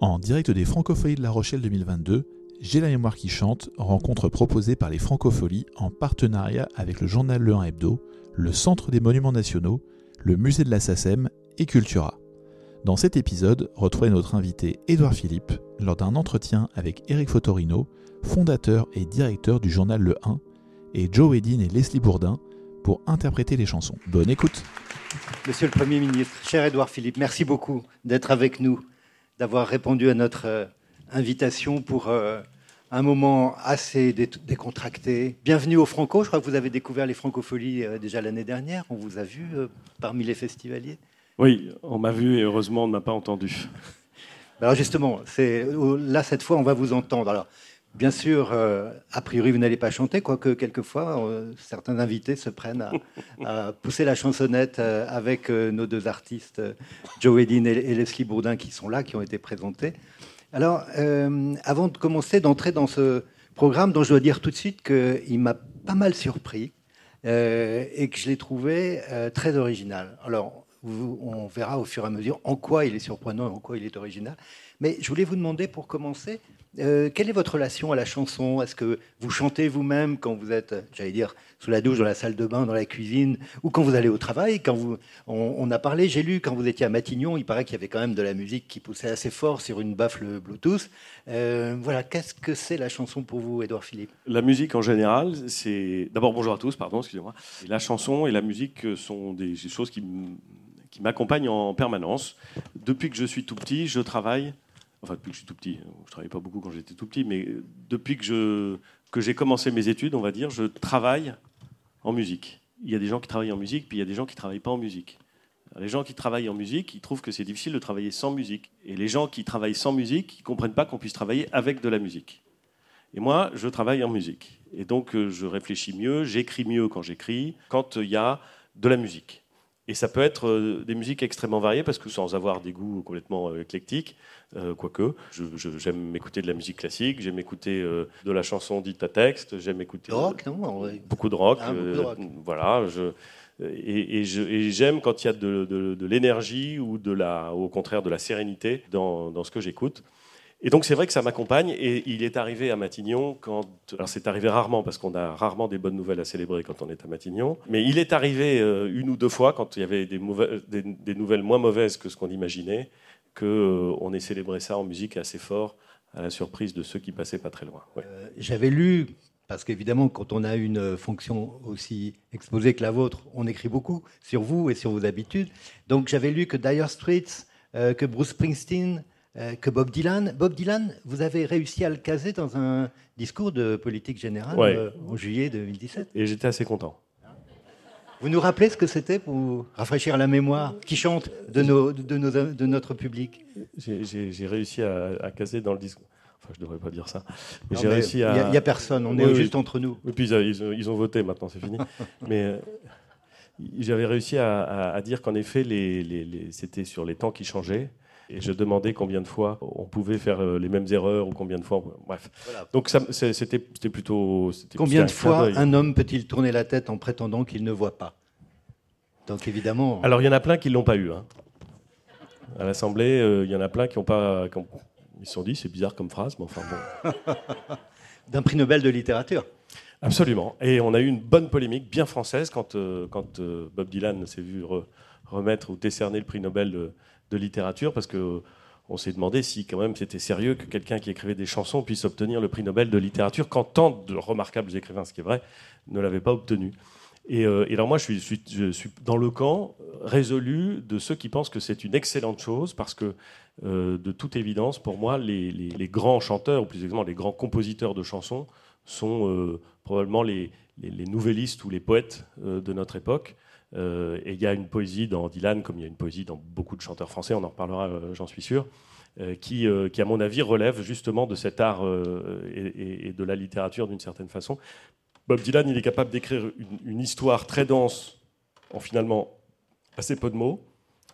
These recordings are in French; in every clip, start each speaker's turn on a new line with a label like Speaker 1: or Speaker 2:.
Speaker 1: En direct des Francopholies de La Rochelle 2022, J'ai la mémoire qui chante, rencontre proposée par les Francopholies en partenariat avec le journal Le 1 Hebdo, le Centre des Monuments Nationaux, le Musée de la SACEM et Cultura. Dans cet épisode, retrouvez notre invité Édouard Philippe lors d'un entretien avec Éric Fotorino, fondateur et directeur du journal Le 1, et Joe Edin et Leslie Bourdin pour interpréter les chansons. Bonne écoute
Speaker 2: Monsieur le Premier ministre, cher Édouard Philippe, merci beaucoup d'être avec nous, d'avoir répondu à notre euh, invitation pour euh, un moment assez dé- décontracté. Bienvenue au Franco, je crois que vous avez découvert les Francopholies euh, déjà l'année dernière, on vous a vu parmi les festivaliers.
Speaker 3: Oui, on m'a vu et heureusement on ne m'a pas entendu.
Speaker 2: Alors justement, oh, là cette fois on va vous entendre. Alors bien sûr, euh, a priori vous n'allez pas chanter, quoique quelquefois euh, certains invités se prennent à, pousser la chansonnette euh, avec nos deux artistes, Joe Edin et, Leslie Bourdin, qui sont là, qui ont été présentés. Alors avant de commencer, d'entrer dans ce programme, dont je dois dire tout de suite qu'il m'a pas mal surpris et que je l'ai trouvé très original. Alors, on verra au fur et à mesure en quoi il est surprenant et en quoi il est original. Mais je voulais vous demander, pour commencer, euh, quelle est votre relation à la chanson? Est-ce que vous chantez vous-même quand vous êtes, j'allais dire, sous la douche, dans la salle de bain, dans la cuisine, ou quand vous allez au travail? Quand vous, on, a parlé, j'ai lu, quand vous étiez à Matignon, il paraît qu'il y avait quand même de la musique qui poussait assez fort sur une baffle Bluetooth. Euh, voilà, qu'est-ce que c'est la chanson pour vous, Édouard Philippe?
Speaker 3: La musique en général, c'est. D'abord, bonjour à tous, pardon, excusez-moi. La chanson et la musique sont des choses qui qui m'accompagnent en permanence. Depuis que je suis tout petit, je travaille. Enfin, depuis que je suis tout petit, je travaillais pas beaucoup quand j'étais tout petit, mais depuis que je- que j'ai commencé mes études, on va dire, je travaille en musique. Il y a des gens qui travaillent en musique, puis il y a des gens qui travaillent pas en musique. Les gens qui travaillent en musique, ils trouvent que c'est difficile de travailler sans musique. Et les gens qui travaillent sans musique, ils ne comprennent pas qu'on puisse travailler avec de la musique. Et moi, je travaille en musique. Et donc, euh, je réfléchis mieux, j'écris mieux quand j'écris, quand il y a de la musique. Et ça peut être euh, des musiques extrêmement variées, parce que sans avoir des goûts complètement euh, éclectiques, euh, quoique, j'aime écouter de la musique classique, j'aime écouter euh, de la chanson dite à texte, j'aime écouter
Speaker 2: Le rock, non En vrai.
Speaker 3: beaucoup de rock.
Speaker 2: Ah, beaucoup de
Speaker 3: euh,
Speaker 2: rock.
Speaker 3: voilà, je, et, j'aime quand il y a de, de- de l'énergie ou de la, au contraire de la sérénité dans, dans ce que j'écoute. Et donc c'est vrai que ça m'accompagne et il est arrivé à Matignon quand... Alors c'est arrivé rarement parce qu'on a rarement des bonnes nouvelles à célébrer quand on est à Matignon. Mais il est arrivé euh, une ou deux fois quand il y avait des, nouvelles moins mauvaises que ce qu'on imaginait, qu'on ait célébré ça en musique assez fort à la surprise de ceux qui passaient pas très loin.
Speaker 2: Euh, J'avais lu, parce qu'évidemment, quand on a une fonction aussi exposée que la vôtre, on écrit beaucoup sur vous et sur vos habitudes. Donc j'avais lu que Dire Straits, euh, que Bruce Springsteen, euh, que Bob Dylan. Bob Dylan, vous avez réussi à le caser dans un discours de politique générale
Speaker 3: Ouais.
Speaker 2: euh, en juillet 2017.
Speaker 3: Et j'étais assez content.
Speaker 2: Vous nous rappelez ce que c'était pour rafraîchir la mémoire qui chante de, nos, de, nos- de notre public?
Speaker 3: J'ai- réussi à, à caser dans le discours. Enfin, je devrais pas dire ça. Mais j'ai
Speaker 2: Il n'y a, personne, on
Speaker 3: Oui,
Speaker 2: est
Speaker 3: oui.
Speaker 2: juste entre nous.
Speaker 3: Et puis ils, a- ils ont, ils ont voté, maintenant c'est fini. Mais euh, j'avais réussi à, à- à dire qu'en effet, les, les- les- c'était sur les temps qui changeaient. Et je demandais combien de fois on pouvait faire euh, les mêmes erreurs ou combien de fois. Bref.
Speaker 2: Voilà.
Speaker 3: Donc c'était plutôt.
Speaker 2: Combien de fois un homme peut-il tourner la tête en prétendant qu'il ne voit pas? Donc évidemment,
Speaker 3: Alors il y en a plein qui l'ont pas eu. hein. À l'Assemblée, euh, il y en a plein qui ont pas. qui ont- ils se sont dit, c'est bizarre comme phrase, mais enfin bon.
Speaker 2: d'un prix Nobel de littérature.
Speaker 3: Absolument. Et on a eu une bonne polémique bien française quand, euh, quand euh, Bob Dylan s'est vu re- remettre ou décerner le prix Nobel de, littérature parce que euh, on s'est demandé si quand même c'était sérieux que quelqu'un qui écrivait des chansons puisse obtenir le prix Nobel de littérature quand tant de remarquables écrivains, ce qui est vrai, ne l'avaient pas obtenu. Et, euh, alors moi, je suis, dans le camp résolu de ceux qui pensent que c'est une excellente chose parce que, euh, de toute évidence, pour moi, les, grands chanteurs, ou plus exactement les grands compositeurs de chansons, sont probablement les, les- nouvellistes ou les poètes de notre époque. Euh, et il y a une poésie dans Dylan, comme il y a une poésie dans beaucoup de chanteurs français, on en reparlera, euh, j'en suis sûr, euh, qui, qui, à mon avis, relève justement de cet art et, de la littérature d'une certaine façon. Bob Dylan, il est capable d'écrire une, histoire très dense en finalement assez peu de mots,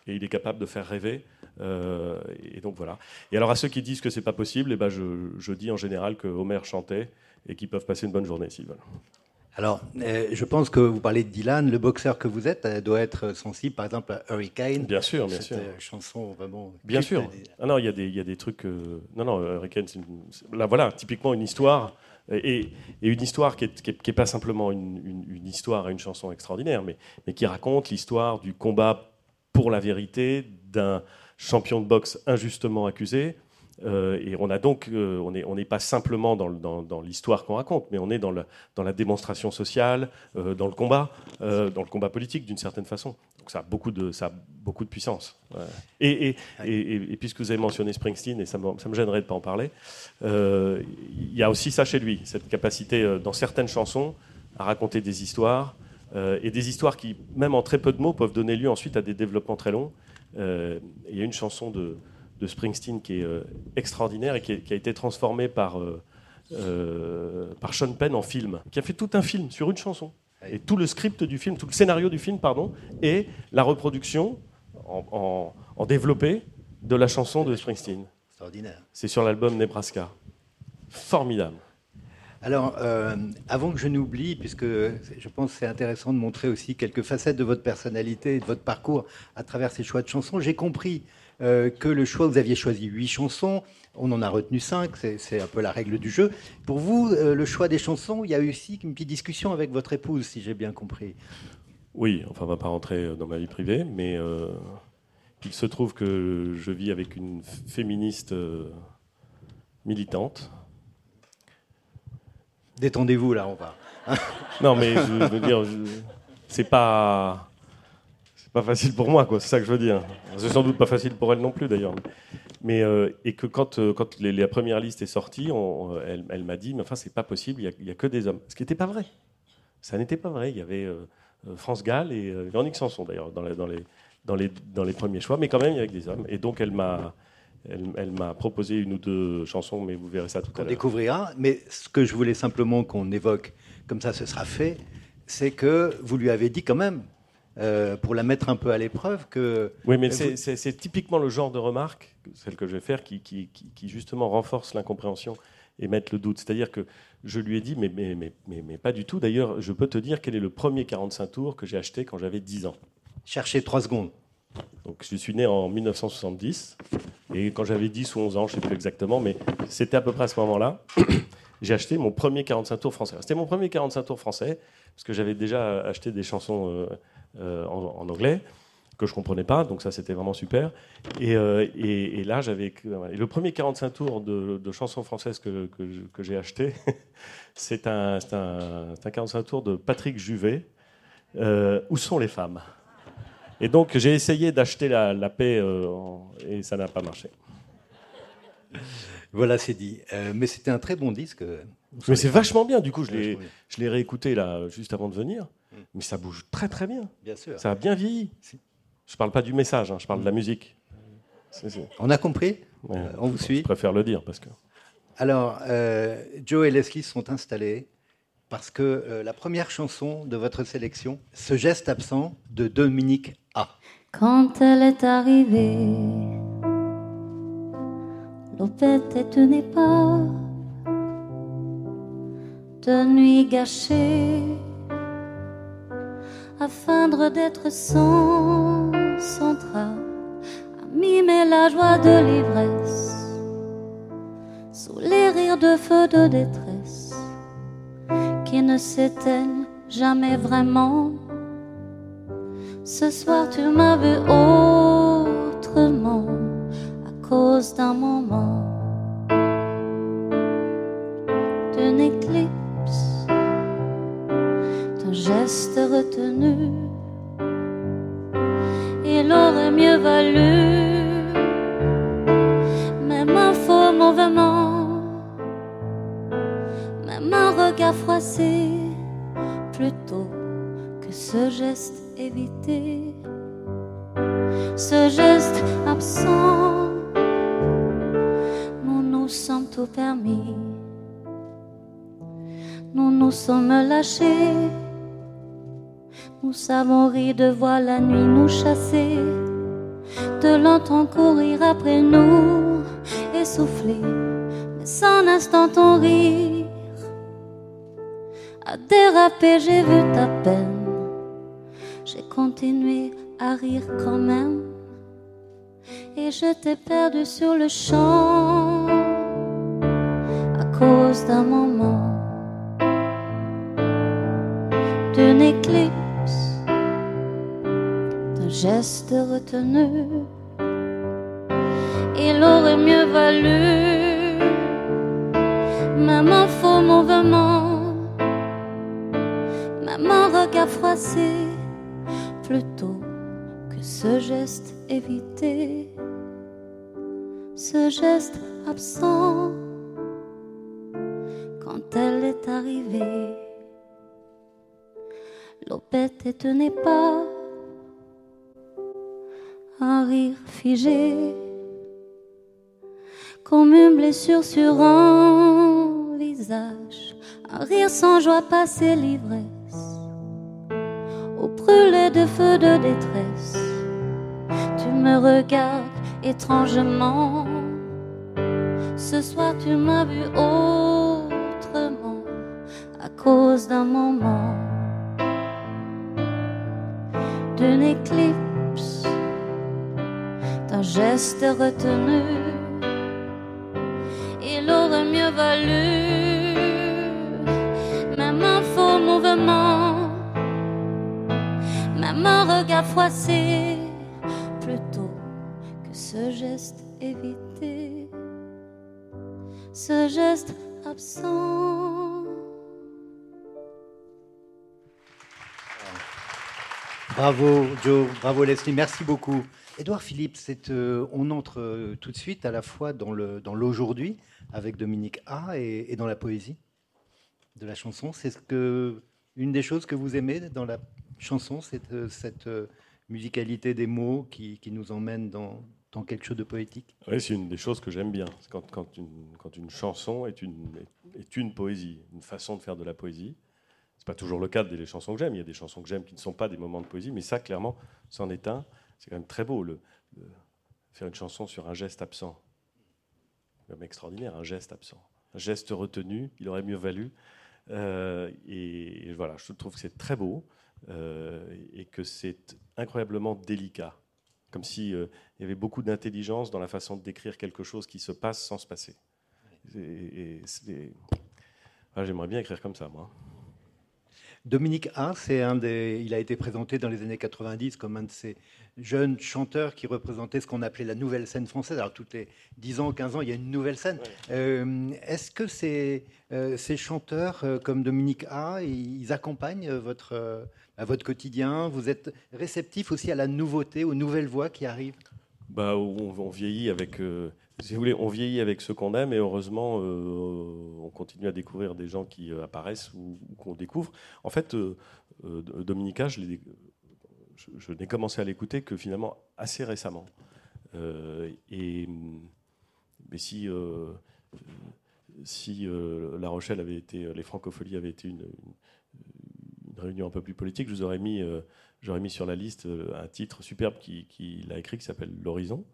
Speaker 3: et il est capable de faire rêver. et donc voilà. Et alors à ceux qui disent que c'est pas possible, eh ben je, je dis en général que Homer chantait et qu'ils peuvent passer une bonne journée s'ils veulent.
Speaker 2: Alors, euh, je pense que vous parlez de Dylan, le boxeur que vous êtes doit être sensible, par exemple, à Hurricane.
Speaker 3: Bien sûr, bien sûr.
Speaker 2: chanson vraiment.
Speaker 3: Bien sûr. Ah non, il y, a des, y a des trucs. Non, non, Hurricane, c'est là, voilà, typiquement une histoire. Et, une histoire qui n'est pas simplement une, une, histoire et une chanson extraordinaire, mais, mais qui raconte l'histoire du combat pour la vérité d'un champion de boxe injustement accusé, euh, et on a donc, euh, on n'est on pas simplement dans, dans, l'histoire qu'on raconte, mais on est dans, le, dans la démonstration sociale, euh, dans le combat, dans le combat politique d'une certaine façon. Donc ça a beaucoup de, ça a beaucoup de puissance. Et, et, et, puisque vous avez mentionné Springsteen, et ça me, ça me gênerait de ne pas en parler, il y a aussi ça chez lui, cette capacité dans certaines chansons à raconter des histoires, et des histoires qui, même en très peu de mots, peuvent donner lieu ensuite à des développements très longs. Il y a une chanson de de Springsteen qui est euh, extraordinaire et qui, a été transformé par, euh, euh, par Sean Penn en film, qui a fait tout un film sur une chanson. Et tout le script du film, tout le scénario du film, pardon, et la reproduction en, développé de la chanson de Springsteen.
Speaker 2: Extraordinaire.
Speaker 3: C'est sur l'album Nebraska. Formidable.
Speaker 2: Alors, avant que je n'oublie, puisque je pense que c'est intéressant de montrer aussi quelques facettes de votre personnalité et de votre parcours à travers ces choix de chansons, j'ai compris euh, que le choix, vous aviez choisi huit chansons, on en a retenu cinq, c'est un peu la règle du jeu. Pour vous, euh, le choix des chansons, il y a eu aussi une petite discussion avec votre épouse, si j'ai bien compris.
Speaker 3: Oui, enfin, on ne va pas rentrer dans ma vie privée, mais euh, il se trouve que je vis avec une féministe militante.
Speaker 2: Détendez-vous là, on va.
Speaker 3: non, mais je veux dire, c'est pas pas facile pour moi, quoi. C'est ça que je veux dire. C'est sans doute pas facile pour elle non plus, d'ailleurs. Mais euh, et que quand euh, quand les, la première liste est sortie, on, elle, elle m'a dit, mais enfin, c'est pas possible. Il y, a que des hommes. Ce qui n'était pas vrai. Ça n'était pas vrai. Il y avait euh, France Gall et Véronique Sanson, d'ailleurs, dans, dans, les dans les dans les premiers choix, mais quand même, il y avait des hommes. Et donc, elle m'a elle, elle m'a proposé une ou deux chansons, mais vous verrez ça tout à l'heure.
Speaker 2: On découvrira. Mais ce que je voulais simplement qu'on évoque, comme ça, ce sera fait, c'est que vous lui avez dit quand même euh, pour la mettre un peu à l'épreuve que...
Speaker 3: Oui, mais c'est typiquement le genre de remarque, celle que je vais faire, qui, qui, justement renforce l'incompréhension et mettre le doute. C'est-à-dire que je lui ai dit, mais, mais, mais, mais, pas du tout. D'ailleurs, je peux te dire quel est le premier 45 tours que j'ai acheté quand j'avais 10 ans.
Speaker 2: Cherchez 3 secondes.
Speaker 3: Donc, je suis né en 1970, et quand j'avais 10 ou 11 ans, je ne sais plus exactement, mais c'était à peu près à ce moment-là, j'ai acheté mon premier 45 tours français. C'était mon premier 45 tours français, parce que j'avais déjà acheté des chansons... Euh, euh, en, anglais que je comprenais pas, donc ça c'était vraiment super. Et, euh, et, là j'avais le premier 45 tours de, chansons françaises que, j'ai acheté, c'est un, un, un, 45 tours de Patrick Juvet. Où sont les femmes? Et donc j'ai essayé d'acheter la, la, paix et ça n'a pas marché.
Speaker 2: Voilà, c'est dit. mais c'était un très bon disque.
Speaker 3: Mais c'est vachement bien. Du coup, je l'ai réécouté là juste avant de venir. Mais ça bouge très très bien.
Speaker 2: Bien sûr.
Speaker 3: Ça a bien vieilli. Je parle pas du message, hein, je parle de la mm. musique.
Speaker 2: On a compris? Euh, On vous suit
Speaker 3: Je préfère le dire parce que.
Speaker 2: Alors, euh, Joe et Leslie sont installés parce que euh, la première chanson de votre sélection, ce geste absent de Dominique A.
Speaker 4: Quand elle est arrivée, l'opette est une épave de nuit gâchée afin d'être sans central, à mimer la joie de l'ivresse, sous les rires de feu de détresse, qui ne s'éteignent jamais vraiment. Ce soir tu m'as vu autrement à cause d'un moment, nous savons rire de voir la nuit nous chasser, de l'entendre courir après nous, essouffler, mais sans instant ton rire. a dérapé, j'ai vu ta peine. J'ai continué à rire quand même. Et je t'ai perdu sur le champ à cause d'un moment, d'une éclipse, geste retenu. Il aurait mieux valu, même un faux mouvement, même un regard froissé, plutôt que ce geste évité, ce geste absent quand elle est arrivée. L'opette et pas rire figé comme une blessure sur un visage, un rire sans joie passer l'ivresse, au brûlé de feu de détresse. Tu me regardes étrangement, ce soir tu m'as vu autrement à cause d'un moment, d'une éclipse, geste retenu il aurait mieux valu même un faux mouvement, même un regard froissé, plutôt que ce geste évité, ce geste absent.
Speaker 2: Bravo Joe, bravo Leslie, merci beaucoup. Édouard Philippe, euh, on entre euh, tout de suite à la fois dans l'aujourd'hui dans avec Dominique A et, dans la poésie de la chanson. C'est une des choses que vous aimez dans la chanson, c'est euh, cette musicalité des mots qui, nous emmène dans, quelque chose de poétique?
Speaker 3: Oui, c'est une des choses que j'aime bien. Quand, quand, une, quand, une, chanson est une, est une poésie, une façon de faire de la poésie. C'est pas toujours le cas des chansons que j'aime. Il y a des chansons que j'aime qui ne sont pas des moments de poésie, mais ça, clairement, c'en est un c'est quand même très beau, le, faire une chanson sur un geste absent. C'est extraordinaire, un geste absent. Un geste retenu, il aurait mieux valu. Euh, et, voilà, je trouve que c'est très beau euh, et que c'est incroyablement délicat. Comme s'il euh, y avait beaucoup d'intelligence dans la façon de décrire quelque chose qui se passe sans se passer. Et, J'aimerais bien écrire comme ça, moi.
Speaker 2: Dominique A, c'est un des, il a été présenté dans les années 90 comme un de ces jeunes chanteurs qui représentaient ce qu'on appelait la nouvelle scène française. Alors, toutes les 10 ans, 15 ans, il y a une nouvelle scène. Euh, est-ce que ces, euh, ces chanteurs euh, comme Dominique A, ils accompagnent votre, votre quotidien? Vous êtes réceptif aussi à la nouveauté, aux nouvelles voix qui arrivent?
Speaker 3: Bah, on, vieillit avec, si vous voulez, on vieillit avec ce qu'on aime et heureusement, on continue à découvrir des gens qui apparaissent ou, qu'on découvre. En fait, Dominica, je n'ai commencé à l'écouter que finalement assez récemment. Euh, et, mais si, euh, euh, La Rochelle avait été, les francopholies avaient été une, réunion un peu plus politique, vous aurais mis, j'aurais mis sur la liste un titre superbe qu'il qui a écrit qui s'appelle L'Horizon.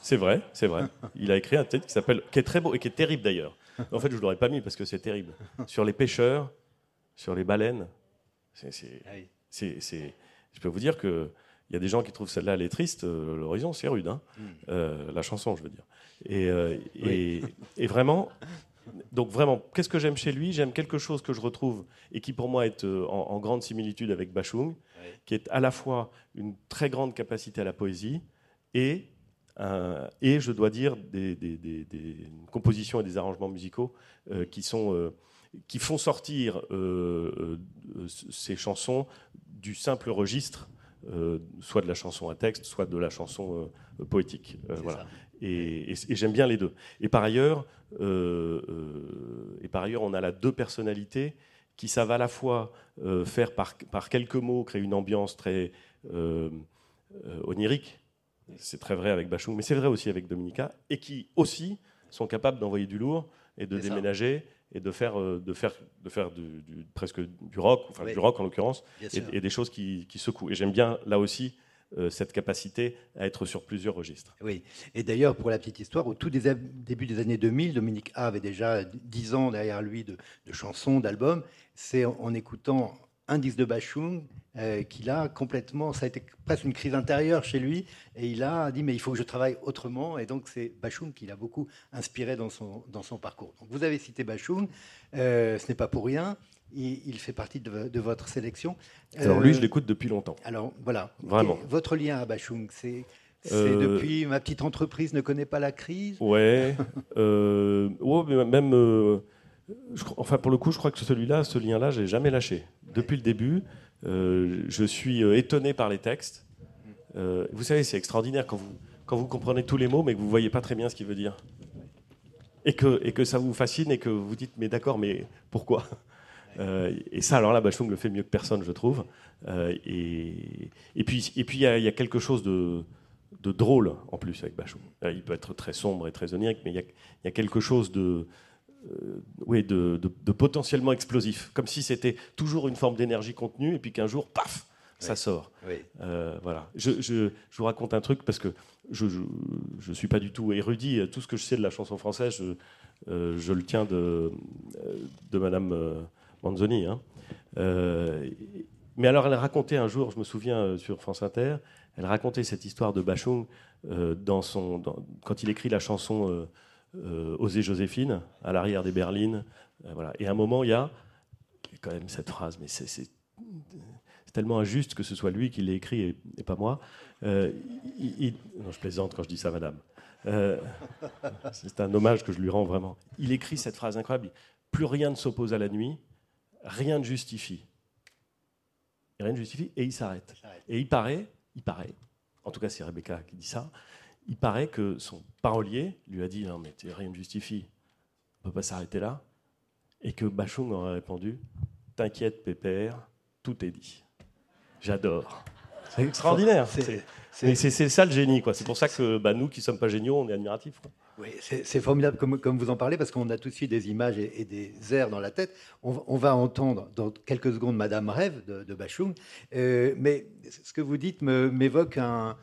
Speaker 3: C'est vrai, c'est vrai. Il a écrit un titre qui s'appelle, qui est très beau et qui est terrible d'ailleurs. En fait, je ne l'aurais pas mis parce que c'est terrible. Sur les pêcheurs, sur les baleines. C'est, ah c'est, je peux vous dire qu'il y a des gens qui trouvent celle-là elle est triste. Euh, l'horizon, c'est rude, hein. Hmm. Euh, la chanson, je veux dire. Et, euh, et, vraiment, donc vraiment, qu'est-ce que j'aime chez lui? J'aime quelque chose que je retrouve et qui pour moi est en, grande similitude avec Bachung, qui est à la fois une très grande capacité à la poésie et et je dois dire des, des, des, compositions et des arrangements musicaux qui sont qui font sortir euh, euh, ces chansons du simple registre, euh, soit de la chanson à texte, soit de la chanson poétique. voilà. Et, j'aime bien les deux. Et par ailleurs, et par ailleurs, on a là deux personnalités qui savent à la fois faire par, par, quelques mots créer une ambiance très onirique. C'est très vrai avec Bachung, mais c'est vrai aussi avec Dominica, et qui aussi sont capables d'envoyer du lourd et de déménager et de faire, euh, de faire, de faire du, presque du rock, enfin du rock en l'occurrence, et, des choses qui, qui, secouent. Et j'aime bien là aussi euh, cette capacité à être sur plusieurs registres.
Speaker 2: Oui, et d'ailleurs, pour la petite histoire, au tout début des années 2000, Dominique A avait déjà 10 ans derrière lui de, chansons, d'albums. C'est en, écoutant un disque de Bachung euh, qu'il a complètement, ça a été presque une crise intérieure chez lui, et il a dit mais il faut que je travaille autrement, et donc c'est Bachung qui l'a beaucoup inspiré dans son, dans son parcours. Donc vous avez cité Bachung, euh, ce n'est pas pour rien, il, fait partie de, votre sélection.
Speaker 3: Alors lui, je euh, l'écoute depuis longtemps.
Speaker 2: Alors voilà.
Speaker 3: Vraiment.
Speaker 2: votre lien à Bachung, c'est euh, depuis ma petite entreprise ne connaît pas la crise?
Speaker 3: Ouais. euh, même. Enfin, pour le coup, je crois que celui-là, ce lien-là, j'ai jamais lâché. Depuis le début, je suis étonné par les textes. vous savez, c'est extraordinaire quand vous, quand vous comprenez tous les mots, mais que vous voyez pas très bien ce qu'il veut dire. Et que, et que ça vous fascine et que vous dites, mais d'accord, mais pourquoi? Euh, et ça, alors là, Bachung le fait mieux que personne, je trouve. Euh, et, et, puis, et puis, il y, a quelque chose de, de, drôle en plus avec Bachung. Euh, il peut être très sombre et très onirique, mais il y a quelque chose de, oui, de, de, potentiellement explosif, comme si c'était toujours une forme d'énergie contenue, et puis qu'un jour, paf, ça sort. voilà. Je, je, je, vous raconte un truc parce que je ne suis pas du tout érudit. Tout ce que je sais de la chanson française, je, je le tiens de, de Madame Manzoni. Hein. Euh, mais alors, elle racontait un jour, je me souviens euh, sur France Inter, elle racontait cette histoire de Bachung euh, dans son, quand il écrit la chanson Osée Joséphine, à l'arrière des berlines. voilà. Et à un moment, il y a quand même cette phrase, mais c'est tellement injuste que ce soit lui qui l'ait écrit et, pas moi. non, je plaisante quand je dis ça, madame. c'est un hommage que je lui rends vraiment. Il écrit cette phrase incroyable Plus rien ne s'oppose à la nuit, rien ne justifie. Rien ne justifie et il s'arrête. Et il paraît, il paraît, en tout cas c'est Rebecca qui dit ça, il paraît que son parolier lui a dit non mais rien ne justifie, on ne peut pas s'arrêter là, et que Bachung aurait répondu t'inquiète pépère, tout est dit. J'adore. C'est extraordinaire. C'est ça le génie. C'est pour ça que bah, nous qui sommes pas géniaux, on est admiratifs.
Speaker 2: Oui, c'est formidable comme, comme, vous en parlez parce qu'on a tout de suite des images et, des airs dans la tête. On, va entendre dans quelques secondes Madame Rêve de, Bachung, euh, mais ce que vous dites m'évoque un,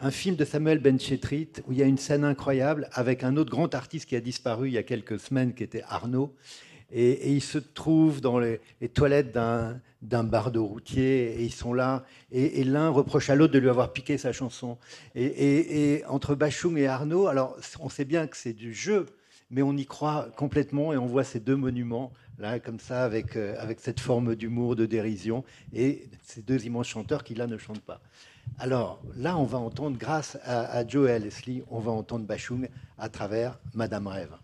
Speaker 2: un, film de Samuel Benchetrit où il y a une scène incroyable avec un autre grand artiste qui a disparu il y a quelques semaines, qui était Arnaud. Et, il se trouve dans les, toilettes d'un bardeau routier, et ils sont là, et, l'un reproche à l'autre de lui avoir piqué sa chanson. Et, entre Bachung et Arnaud, alors on sait bien que c'est du jeu, mais on y croit complètement, et on voit ces deux monuments, là, comme ça, avec, euh, avec cette forme d'humour, de dérision, et ces deux immenses chanteurs qui, là, ne chantent pas. Alors là, on va entendre, grâce à, à Joe et Leslie, on va entendre Bachung à travers Madame Rêve.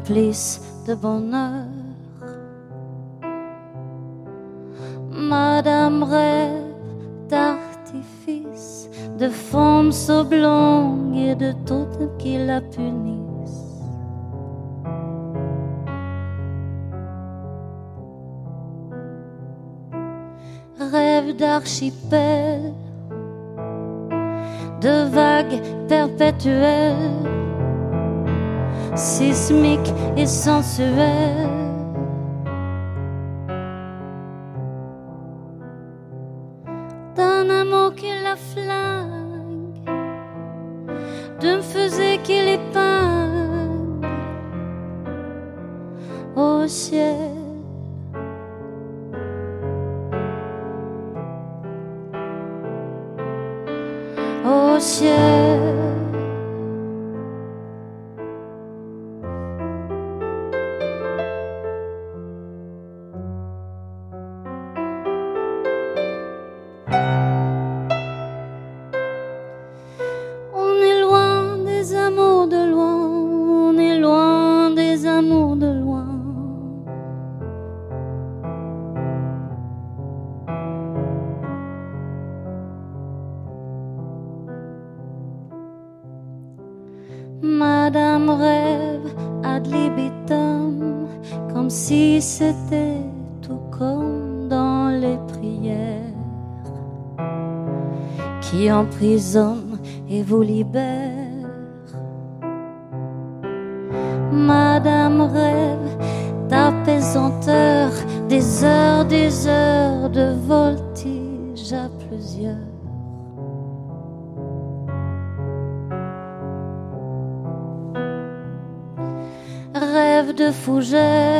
Speaker 4: Remplissent de bonheur. Madame rêve d'artifices, de formes oblongues et de toutes qui la punissent. d'archipel, de vagues perpétuelles, sismiques et sensuelles. D'un amour qui la flingue, d'un fusée qui l'épingle au ciel. Et vous libèrent. Madame rêve d'apaisanteur, des heures, des heures de voltige à plusieurs. Rêve de fougère,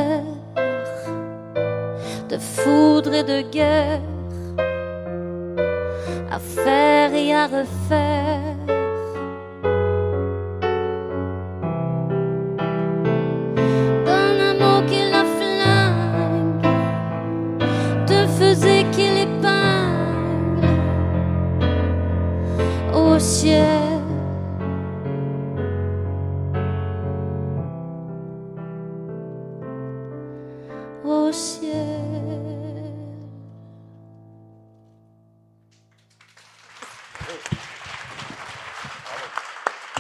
Speaker 4: Au ciel.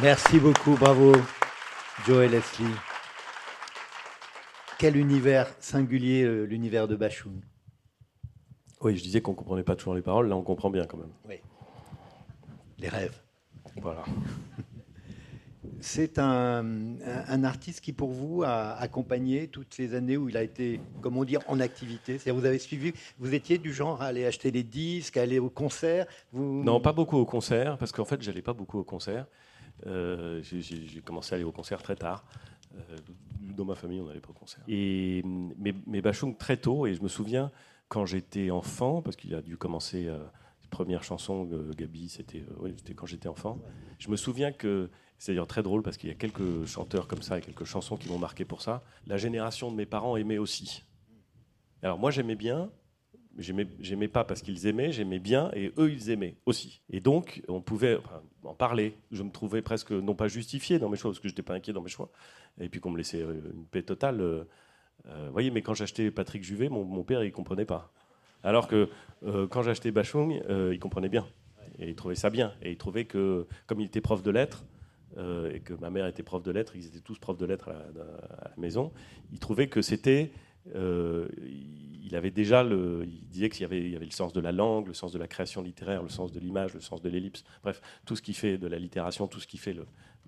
Speaker 2: Merci beaucoup, bravo, Joe et Leslie. Quel univers singulier, euh, l'univers de Bachung?
Speaker 3: Oui, je disais qu'on comprenait pas toujours les paroles, là on comprend bien quand même.
Speaker 2: Oui. Les rêves.
Speaker 3: Voilà.
Speaker 2: C'est un, artiste qui, pour vous, a accompagné toutes ces années où il a été, comment dire, en activité? C'est-à-dire, vous avez suivi, vous étiez du genre à aller acheter des disques, à aller au concert.
Speaker 3: Non, pas beaucoup au concert, parce qu'en fait, j'allais pas beaucoup au concert. Euh, j'ai- commencé à aller au concert très tard. Euh, dans ma famille, on n'allait pas au concert. Mais, mais Bachung très tôt, et je me souviens quand j'étais enfant, parce qu'il a dû commencer euh, les premières chansons, euh, Gabi, c'était quand j'étais enfant. Je me souviens que, c'est d'ailleurs très drôle parce qu'il y a quelques chanteurs comme ça et quelques chansons qui m'ont marqué pour ça. La génération de mes parents aimait aussi. Alors moi j'aimais bien, mais j'aimais, pas parce qu'ils aimaient, j'aimais bien et eux ils aimaient aussi. Et donc on pouvait en parler. Je me trouvais presque non pas justifié dans mes choix parce que j'étais pas inquiet dans mes choix. Et puis qu'on me laissait euh, une paix totale. euh, euh, vous voyez, mais quand j'achetais Patrick Juvet, mon, père il comprenait pas. Alors que quand j'achetais Bachung, il comprenait bien et il trouvait ça bien et il trouvait que comme il était prof de lettres. Euh, et que ma mère était prof de lettres, ils étaient tous profs de lettres à la, maison. Il trouvait que c'était euh, il avait déjà il disait qu'il y avait, y avait le sens de la langue, le sens de la création littéraire, le sens de l'image, le sens de l'ellipse, bref, tout ce qui fait de la littération, tout ce qui fait le,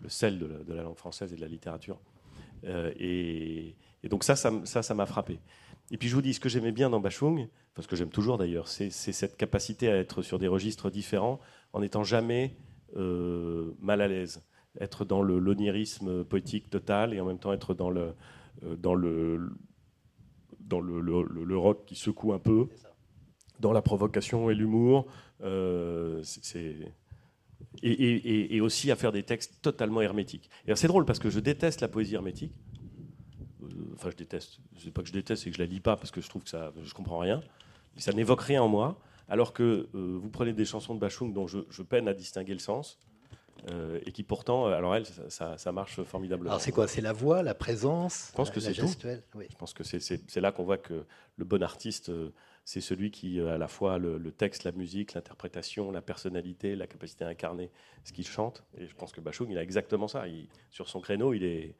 Speaker 3: sel de la, langue française et de la littérature. Euh, et, donc ça, ça, m'a frappé. Et puis je vous dis, ce que j'aimais bien dans Bachung, parce que j'aime toujours d'ailleurs, c'est cette capacité à être sur des registres différents en n'étant jamais mal à l'aise, être dans le l'onirisme poétique total et en même temps être dans le, euh, dans le, dans le, le- rock qui secoue un peu, dans la provocation et l'humour. euh, c'est- c'est- et, et- aussi à faire des textes totalement hermétiques. Et c'est drôle parce que je déteste la poésie hermétique. Euh, Enfin, je déteste. Sais pas que je déteste, c'est que je la lis pas parce que je trouve que ça, je comprends rien. Ça n'évoque rien en moi. Alors que euh, vous prenez des chansons de Bachung dont je, je peine à distinguer le sens. Euh, et qui pourtant, euh, alors elle, ça, ça- ça marche formidablement.
Speaker 2: Alors, c'est quoi? C'est la voix, la présence
Speaker 3: Je pense que
Speaker 2: la
Speaker 3: c'est tout.
Speaker 2: gestuelle? Oui.
Speaker 3: Je pense que c'est- là qu'on voit que le bon artiste, euh, c'est celui qui a à la fois le, le texte, la musique, l'interprétation, la personnalité, la capacité à incarner ce qu'il chante. Et je pense que Bachung, il a exactement ça. Il- sur son créneau, il est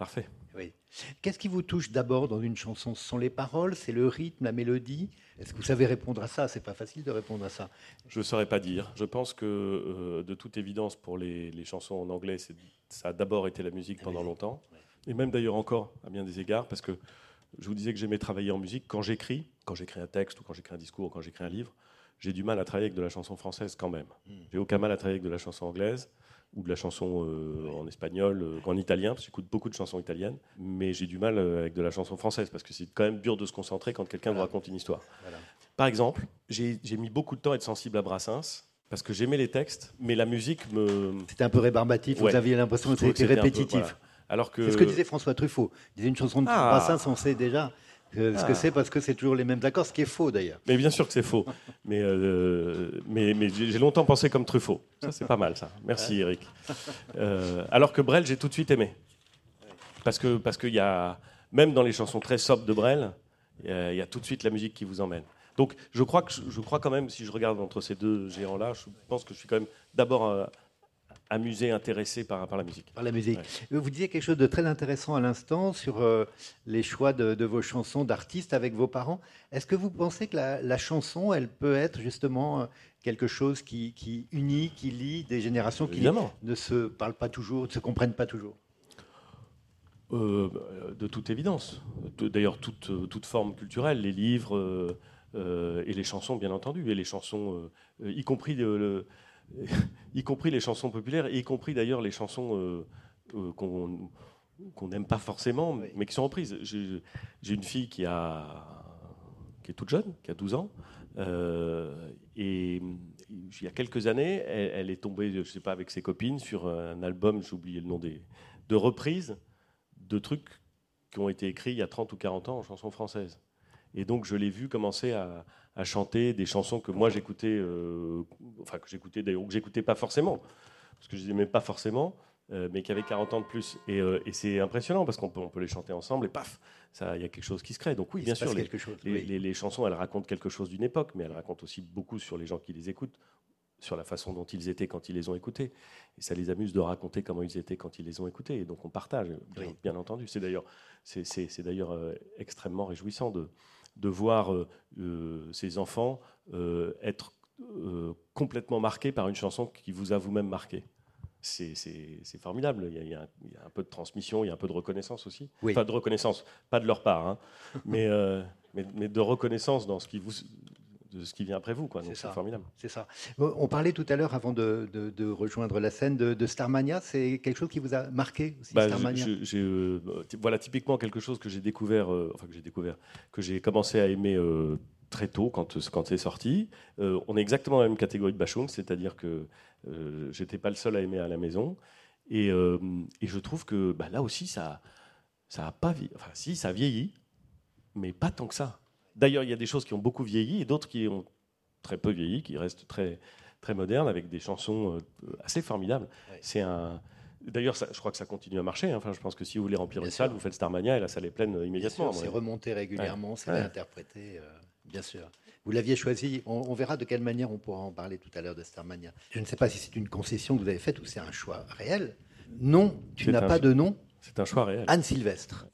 Speaker 3: parfait.
Speaker 2: Oui. Qu'est-ce qui vous touche d'abord dans une chanson? Ce sont les paroles, c'est le rythme, la mélodie? Est-ce que vous savez répondre à ça? C'est pas facile de répondre à ça.
Speaker 3: Je ne saurais pas dire. Je pense que, euh, de toute évidence, pour les, les chansons en anglais, ça a d'abord été la musique pendant longtemps. Et même d'ailleurs encore, à bien des égards, parce que je vous disais que j'aimais travailler en musique. Quand j'écris, quand j'écris un texte ou quand j'écris un discours ou quand j'écris un livre, j'ai du mal à travailler avec de la chanson française quand même. J'ai aucun mal à travailler avec de la chanson anglaise ou de la chanson euh, en espagnol, euh, en italien, parce que j'écoute beaucoup de chansons italiennes, mais j'ai du mal euh, avec de la chanson française, parce que c'est quand même dur de se concentrer quand quelqu'un vous raconte une histoire.
Speaker 2: Voilà.
Speaker 3: Par exemple, j'ai mis beaucoup de temps à être sensible à Brassens, parce que j'aimais les textes, mais la musique me...
Speaker 2: C'était un peu rébarbatif,
Speaker 3: Ouais.
Speaker 2: vous aviez l'impression que c'était
Speaker 3: peu-
Speaker 2: répétitif.
Speaker 3: voilà. Alors que...
Speaker 2: C'est ce que disait François Truffaut. Il disait une chanson de
Speaker 3: Ah.
Speaker 2: Brassens, on sait déjà euh, ce que
Speaker 3: Ah.
Speaker 2: c'est parce que c'est toujours les mêmes accords, ce qui est faux d'ailleurs.
Speaker 3: Mais bien sûr que c'est faux. Mais, euh, mais, mais j'ai j'ai longtemps pensé comme Truffaut. Ça, c'est pas mal, ça. Merci, Eric. Euh, alors que Brel, j'ai tout de suite aimé. Parce que parce qu'il y a, même dans les chansons très sobres de Brel, il y, y a tout de suite la musique qui vous emmène. Donc, je crois, que je, crois quand même, si je regarde entre ces deux géants-là, je pense que je suis quand même d'abord amusé, intéressé par, par la musique.
Speaker 2: Par la musique. Vous disiez quelque chose de très intéressant à l'instant sur euh, les choix de, vos chansons d'artistes avec vos parents. Est-ce que vous pensez que la, chanson, elle peut être justement euh, quelque chose qui, unit, qui lie des générations qui ne se parlent pas toujours, ne se comprennent pas toujours?
Speaker 3: De toute évidence. D'ailleurs, toute, toute, forme culturelle, les livres et les chansons, bien entendu, et les chansons, y compris le y compris les chansons populaires, y compris d'ailleurs les chansons euh, euh, qu'on n'aime pas forcément, mais qui sont reprises. J'ai une fille qui, a, qui est toute jeune, qui a 12 ans, euh, et il y a quelques années, elle, est tombée, je ne sais pas, avec ses copines sur un album, j'ai oublié le nom des, de reprises de trucs qui ont été écrits il y a 30 ou 40 ans en chansons françaises. Et donc je l'ai vu commencer à, à chanter des chansons que moi j'écoutais, euh, enfin que j'écoutais d'ailleurs, que j'écoutais pas forcément, parce que je les aimais pas forcément, euh, mais qui avaient 40 ans de plus. Et, euh, et c'est impressionnant parce qu'on peut, on peut les chanter ensemble et paf, il y a quelque chose qui se crée. Donc oui, bien sûr, les, les, les, chansons, elles racontent quelque chose d'une époque, mais elles racontent aussi beaucoup sur les gens qui les écoutent, sur la façon dont ils étaient quand ils les ont écoutés. Et ça les amuse de raconter comment ils étaient quand ils les ont écoutés. Et donc on partage, bien, entendu. C'est d'ailleurs, c'est, d'ailleurs extrêmement réjouissant de de voir euh, euh, ces enfants euh, être complètement marqués par une chanson qui vous a vous-même marqué. C'est formidable. Il y, a, un peu de transmission, il y a un peu de reconnaissance aussi. Pas de reconnaissance, pas de leur part, hein. mais, mais, de reconnaissance dans ce qui vous, de ce qui vient après vous. C'est formidable.
Speaker 2: C'est ça. On parlait tout à l'heure, avant de, rejoindre la scène, de, Starmania. C'est quelque chose qui vous a marqué aussi,
Speaker 3: bah, Starmania? euh, Voilà, typiquement quelque chose que j'ai découvert, euh, enfin que j'ai découvert, que j'ai commencé à aimer euh, très tôt quand, quand c'est sorti. on est exactement dans la même catégorie de Bachung, c'est-à-dire que j'étais pas le seul à aimer à la maison. Et, et je trouve que bah, là aussi, ça, ça a pas vieilli. Enfin, si, ça vieillit, mais pas tant que ça. D'ailleurs, il y a des choses qui ont beaucoup vieilli et d'autres qui ont très peu vieilli, qui restent très, très modernes, avec des chansons euh, assez formidables. C'est un. D'ailleurs, je crois que ça continue à marcher. Hein. Enfin, je pense que si vous voulez remplir une salle, vous faites Starmania et la salle est pleine euh, immédiatement.
Speaker 2: C'est remonté régulièrement, c'est réinterprété, euh, bien sûr. Vous l'aviez choisi. On, verra de quelle manière on pourra en parler tout à l'heure de Starmania. Je ne sais pas si c'est une concession que vous avez faite ou c'est un choix réel. Non, tu n'as pas de nom.
Speaker 3: C'est un choix réel.
Speaker 2: Anne Sylvestre.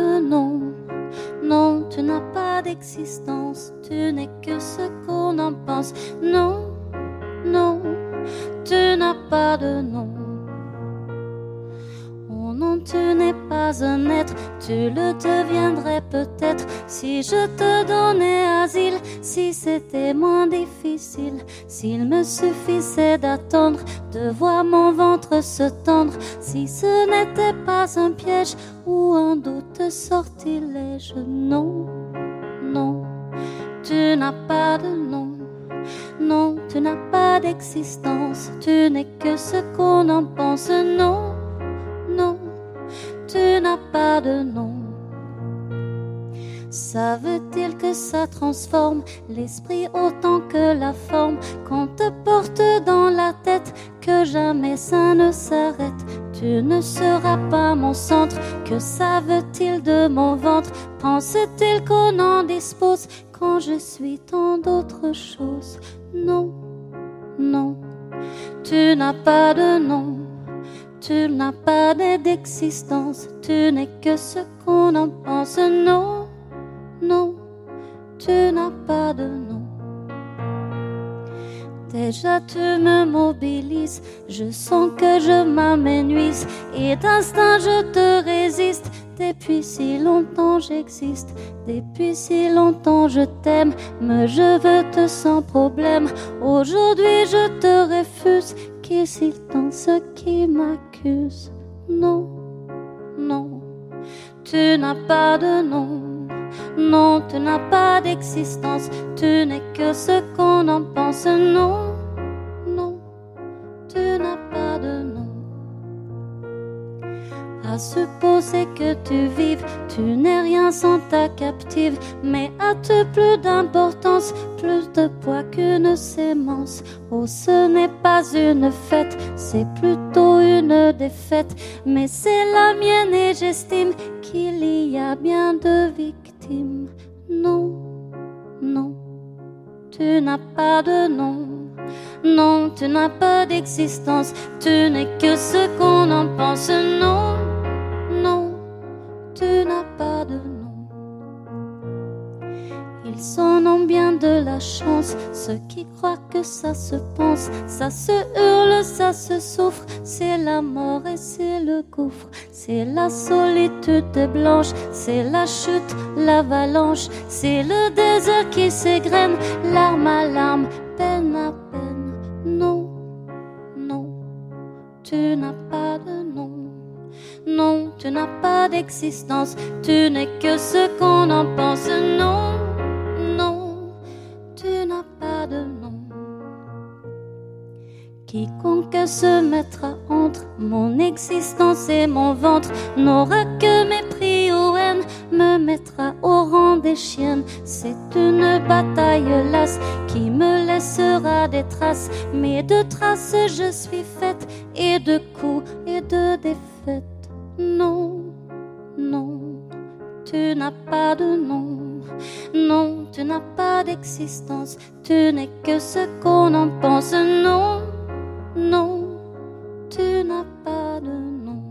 Speaker 4: Non, tu n'as pas d'existence, tu n'es que ce qu'on en pense, non, non, tu n'as pas de nom tu n'es pas un être, tu le deviendrais peut-être si je te donnais asile, si c'était moins difficile, s'il me suffisait d'attendre, de voir mon ventre se tendre, si ce n'était pas un piège ou un doute sortilège. Non, non, tu n'as pas de nom. Non, tu n'as pas d'existence, tu n'es que ce qu'on en pense. Non, pas de nom. Ça veut-il que ça transforme l'esprit autant que la forme? Qu'on te porte dans la tête, que jamais ça ne s'arrête Tu ne seras pas mon centre, que ça veut-il de mon ventre? Pense-t-il qu'on en dispose quand je suis tant d'autres choses? Non, non, tu n'as pas de nom. Tu n'as pas d'existence, tu n'es que ce qu'on en pense. Non, non, tu n'as pas de nom. Déjà tu me mobilises, je sens que je m'amenuise et d'instinct je te résiste. Depuis si longtemps j'existe, depuis si longtemps je t'aime, mais je veux te sans problème. Aujourd'hui je te refuse, qu'est-il tant ce qui m'accuse? Non, tu n'as pas de nom. Non, tu n'as pas d'existence, tu n'es que ce qu'on en pense. Non, À supposer que tu vives, tu n'es rien sans ta captive, mais as-tu plus d'importance, plus de poids qu'une sémence Oh, ce n'est pas une fête, c'est plutôt une défaite, mais c'est la mienne et j'estime qu'il y a bien de victimes. Non, non, tu n'as pas de nom. Non, tu n'as pas d'existence, tu n'es que ce qu'on en pense. Non, non, S'en ont bien de la chance, ceux qui croient que ça se pense, ça se hurle, ça se souffre, c'est la mort et c'est le gouffre, c'est la solitude blanche, c'est la chute, l'avalanche, c'est le désert qui s'égrène, larme à larme, peine à peine. Non, non, tu n'as pas de nom. Non, tu n'as pas d'existence, tu n'es que ce qu'on en pense. Non, non, tu n'as pas de nom. Quiconque se mettra entre mon existence et mon ventre n'aura que mépris ou haine, me mettra au rang des chiennes. C'est une bataille lasse qui me laissera des traces, mais de traces je suis faite, et de coups et de défaites. Non, non, tu n'as pas de nom. Non, tu n'as pas d'existence, tu n'es que ce qu'on en pense. Non, non, tu n'as pas de nom.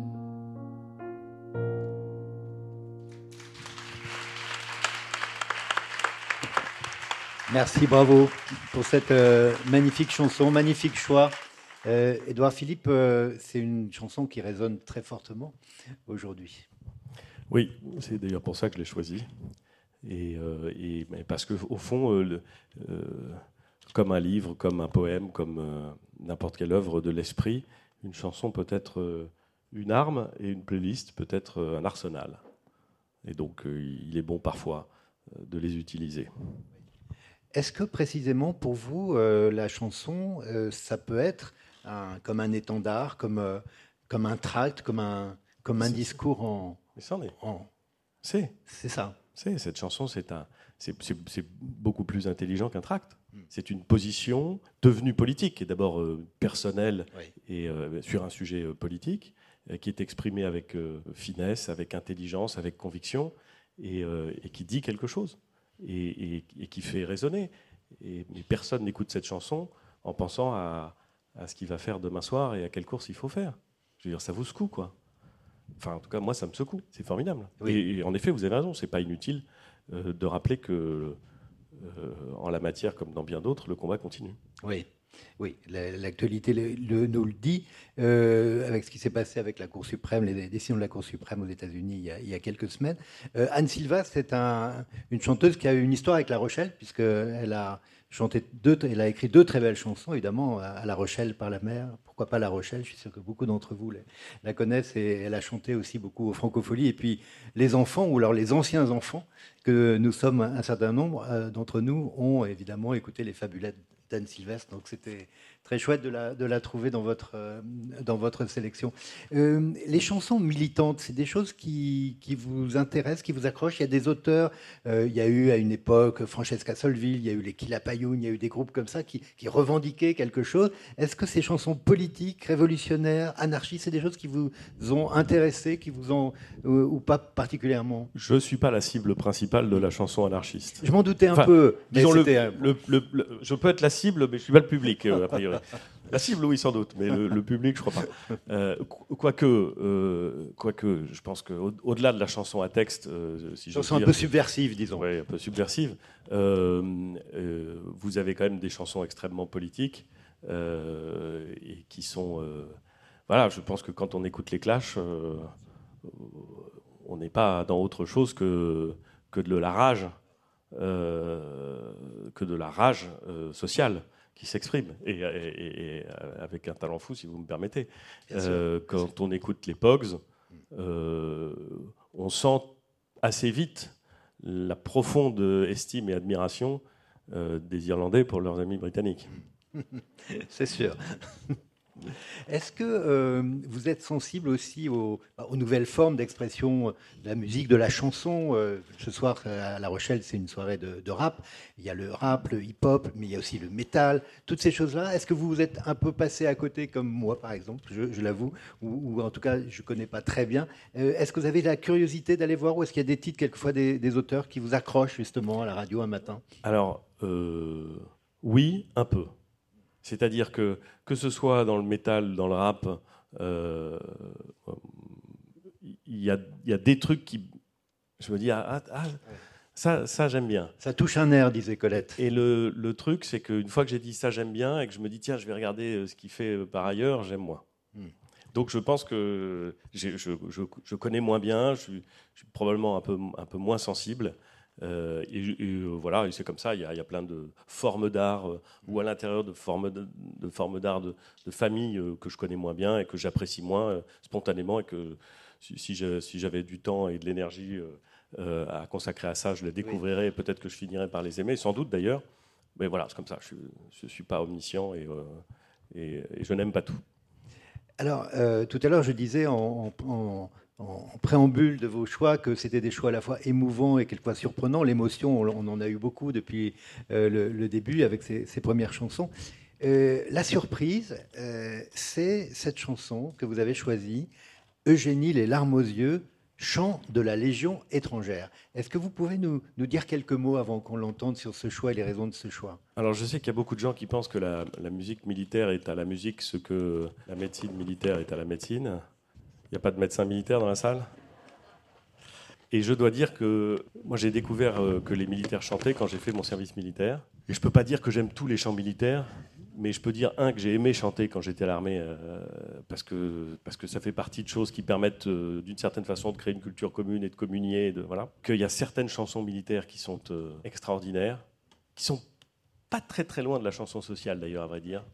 Speaker 2: Merci, bravo pour cette euh, magnifique chanson, magnifique choix. Euh, Édouard Philippe, euh, c'est une chanson qui résonne très fortement aujourd'hui.
Speaker 3: Oui, c'est d'ailleurs pour ça que je l'ai choisi. Et, euh, et- parce que au fond, euh, le- euh, comme un livre, comme un poème, comme n'importe quelle œuvre de l'esprit, une chanson peut être une arme et une playlist peut être un arsenal. Et donc, il est bon parfois de les utiliser.
Speaker 2: Est-ce que précisément pour vous, euh, la chanson, euh, ça peut être un- comme un étendard, comme, euh, comme un tract, comme un, comme un discours en...
Speaker 3: Mais c'en est.
Speaker 2: en-
Speaker 3: C'est.
Speaker 2: C'est ça.
Speaker 3: Cette chanson, c'est un, beaucoup plus intelligent qu'un tract.
Speaker 2: Mm.
Speaker 3: C'est une position devenue politique, et d'abord euh, personnelle
Speaker 2: Oui.
Speaker 3: et euh, sur un sujet euh, politique, euh, qui est exprimée avec euh, finesse, avec intelligence, avec conviction, et, euh, et qui dit quelque chose, et, et- et qui fait résonner. Et, mais personne n'écoute cette chanson en pensant à, à ce qu'il va faire demain soir et à quelle course il faut faire. Je veux dire, ça vous secoue, quoi. Enfin, en tout cas, moi, ça me secoue. C'est formidable.
Speaker 2: Oui.
Speaker 3: Et, et en effet, vous avez raison. C'est pas inutile euh, de rappeler que, euh, en la matière comme dans bien d'autres, le combat continue.
Speaker 2: Oui, oui, la- l'actualité le- le- nous le dit, euh, avec ce qui s'est passé avec la Cour suprême, les décisions de la Cour suprême aux États-Unis il, y a- il y a quelques semaines. Euh, Anne Silva, c'est un- une chanteuse qui a eu une histoire avec La Rochelle, puisqu'elle a chanté deux, elle a écrit deux très belles chansons, évidemment, à La Rochelle par la mer. Pas La Rochelle Je suis sûr que beaucoup d'entre vous la, connaissent et elle a chanté aussi beaucoup aux francopholies. Et puis les enfants, ou alors les anciens enfants, que nous sommes un certain nombre euh, d'entre nous, ont évidemment écouté les fabulettes d'Anne Sylvestre. Donc c'était très chouette de la, de la trouver dans votre, euh, dans votre sélection. Euh, les chansons militantes, c'est des choses qui, qui vous intéressent, qui vous accrochent. Il y a des auteurs, il y a eu à une époque Francesca Solville, il y a eu les Kilapayoun, il y a eu des groupes comme ça qui, qui revendiquaient quelque chose. Est-ce que ces chansons politiques, révolutionnaires, anarchistes, c'est des choses qui vous ont intéressé, qui vous ont, ou, ou pas particulièrement?
Speaker 3: Je ne suis pas la cible principale de la chanson anarchiste.
Speaker 2: Je m'en doutais un
Speaker 3: Enfin,
Speaker 2: peu. mais
Speaker 3: Disons, le,
Speaker 2: un-
Speaker 3: le- le- je peux être la cible, mais je suis pas le public, euh, a priori. La cible, oui, sans doute, mais le, le public, je crois pas. Euh, qu- quoique, euh, quoique, je pense qu'au-delà de la chanson à texte, euh, si je
Speaker 2: chanson un peu subversive, disons.
Speaker 3: ouais, un peu subversive, euh, euh, vous avez quand même des chansons extrêmement politiques euh, et qui sont. euh, voilà, je pense que quand on écoute les Clash, euh, on n'est pas dans autre chose que, que de la rage, euh, que de la rage euh, sociale qui s'exprime, et, et- et- et avec un talent fou, si vous me permettez. Euh, quand on écoute les Pogs, euh, on sent assez vite la profonde estime et admiration euh, des Irlandais pour leurs amis britanniques.
Speaker 2: C'est sûr. Est-ce que euh, vous êtes sensible aussi aux, bah, aux nouvelles formes d'expression de la musique, de la chanson euh, Ce soir, à La Rochelle, c'est une soirée de, rap. Il y a le rap, le hip-hop, mais il y a aussi le métal, toutes ces choses-là. Est-ce que vous vous êtes un peu passé à côté, comme moi, par exemple, je, l'avoue, ou, ou, en tout cas, je ne connais pas très bien. Euh, est-ce que vous avez la curiosité d'aller voir, ou est-ce qu'il y a des titres, quelquefois, des, des, auteurs qui vous accrochent justement à la radio un matin?
Speaker 3: Alors, oui, un peu. C'est-à-dire que, que ce soit dans le métal, dans le rap, euh, il y, a, y, a, des trucs qui. Je me dis, ah, ah, ah ça, ça j'aime bien.
Speaker 2: Ça touche un air, disait Colette.
Speaker 3: Et le, le truc, c'est qu'une fois que j'ai dit ça, j'aime bien, et que je me dis, tiens, je vais regarder euh, ce qu'il fait euh, par ailleurs, j'aime moins. Hmm. Donc je pense que je, je, je, connais moins bien, je suis, je suis, probablement un peu, un peu moins sensible. Euh, et, euh, voilà, et c'est comme ça, il y, a, plein de formes d'art, euh, ou à l'intérieur de formes d'art de, de, de, famille que je connais moins bien et que j'apprécie moins spontanément, et que si, j'avais du temps et de l'énergie à consacrer à ça, je les découvrirais, et peut-être que je finirais par les aimer, sans doute d'ailleurs. Mais voilà, c'est comme ça, je ne suis pas omniscient et, je n'aime pas tout.
Speaker 2: Alors, tout à l'heure, je disais en en préambule de vos choix que c'était des choix à la fois émouvants et quelquefois surprenants. L'émotion, on, en a eu beaucoup depuis euh, le, début avec ces, premières chansons. Euh, la surprise, euh, c'est cette chanson que vous avez choisie, Eugénie, les larmes aux yeux, chant de la Légion étrangère. Est-ce que vous pouvez nous, dire quelques mots avant qu'on l'entende sur ce choix et les raisons de ce choix?
Speaker 3: Alors je sais qu'il y a beaucoup de gens qui pensent que la musique militaire est à la musique ce que la médecine militaire est à la médecine. Il n'y a pas de médecin militaire dans la salle? Et je dois dire que moi j'ai découvert euh, que les militaires chantaient quand j'ai fait mon service militaire. Et je ne peux pas dire que j'aime tous les chants militaires, mais je peux dire, un, que j'ai aimé chanter quand j'étais à l'armée, euh, parce, que, parce que ça fait partie de choses qui permettent euh, d'une certaine façon de créer une culture commune et de communier. Voilà. Qu'il y a certaines chansons militaires qui sont extraordinaires, qui sont pas très très loin de la chanson sociale d'ailleurs, à vrai dire.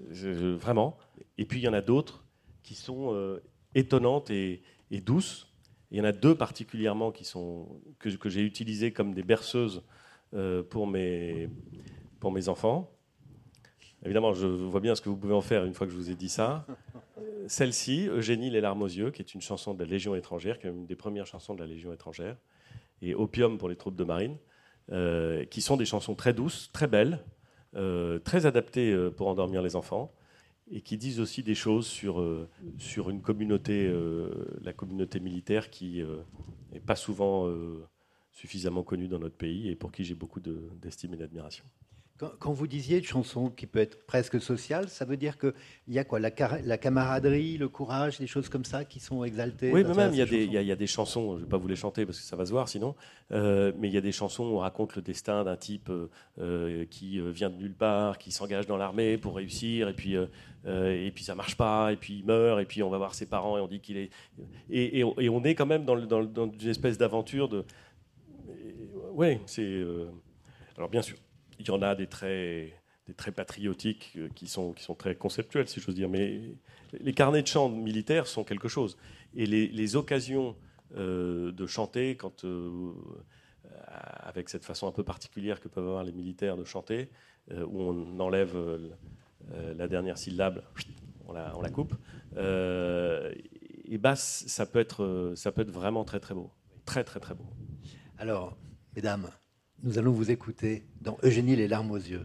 Speaker 3: Vraiment. Et puis il y en a d'autres qui sont euh, étonnantes et, et douces. Il y en a deux particulièrement qui sont, que, j'ai utilisées comme des berceuses euh, pour, mes, pour mes enfants. Évidemment, je vois bien ce que vous pouvez en faire une fois que je vous ai dit ça. Celle-ci, Eugénie, les larmes aux yeux, qui est une chanson de la Légion étrangère, qui est une des premières chansons de la Légion étrangère, et Opium pour les troupes de marine, euh, qui sont des chansons très douces, très belles, euh, très adaptées euh, pour endormir les enfants, et qui disent aussi des choses sur, euh, une communauté, euh, la communauté militaire qui n'est pas souvent suffisamment connue dans notre pays et pour qui j'ai beaucoup d'estime et d'admiration.
Speaker 2: Quand, quand, vous disiez une chanson qui peut être presque sociale, ça veut dire qu'il y a quoi la, la, camaraderie, le courage, des choses comme ça qui sont exaltées
Speaker 3: Oui, mais même il y, a, il y, a des chansons, je ne vais pas vous les chanter parce que ça va se voir sinon, euh, mais il y a des chansons où on raconte le destin d'un type euh, qui vient de nulle part, qui s'engage dans l'armée pour réussir, et puis, euh, et puis ça ne marche pas, et puis il meurt, et puis on va voir ses parents et on dit qu'il est. Et, et, et, on est quand même dans, dans, dans une espèce d'aventure de. Oui, c'est. Alors bien sûr il y en a des traits patriotiques euh, qui sont, très conceptuels, si j'ose dire. Mais les carnets de chant militaires sont quelque chose. Et les, occasions euh, de chanter, quand, euh, avec cette façon un peu particulière que peuvent avoir les militaires de chanter, où on enlève la dernière syllabe, on la, on la coupe, et bah, ça, peut être, ça peut être vraiment très très beau. Très très très beau.
Speaker 2: Alors, mesdames, nous allons vous écouter dans Eugénie les larmes aux yeux.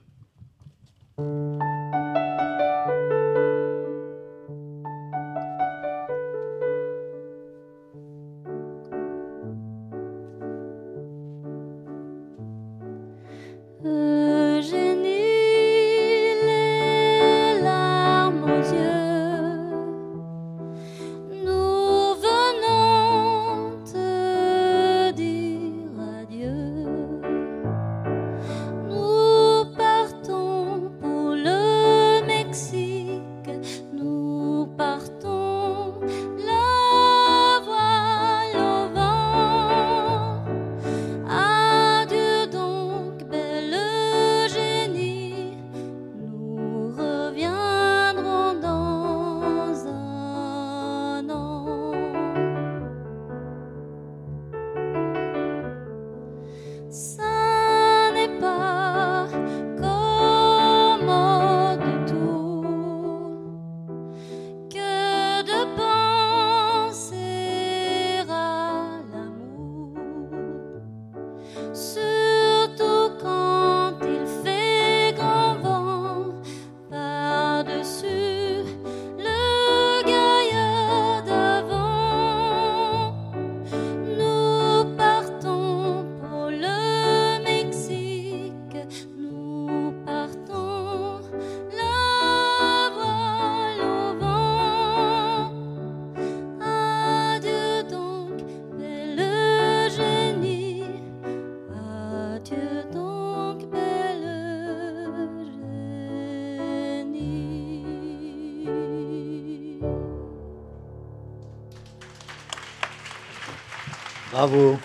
Speaker 2: Bravo.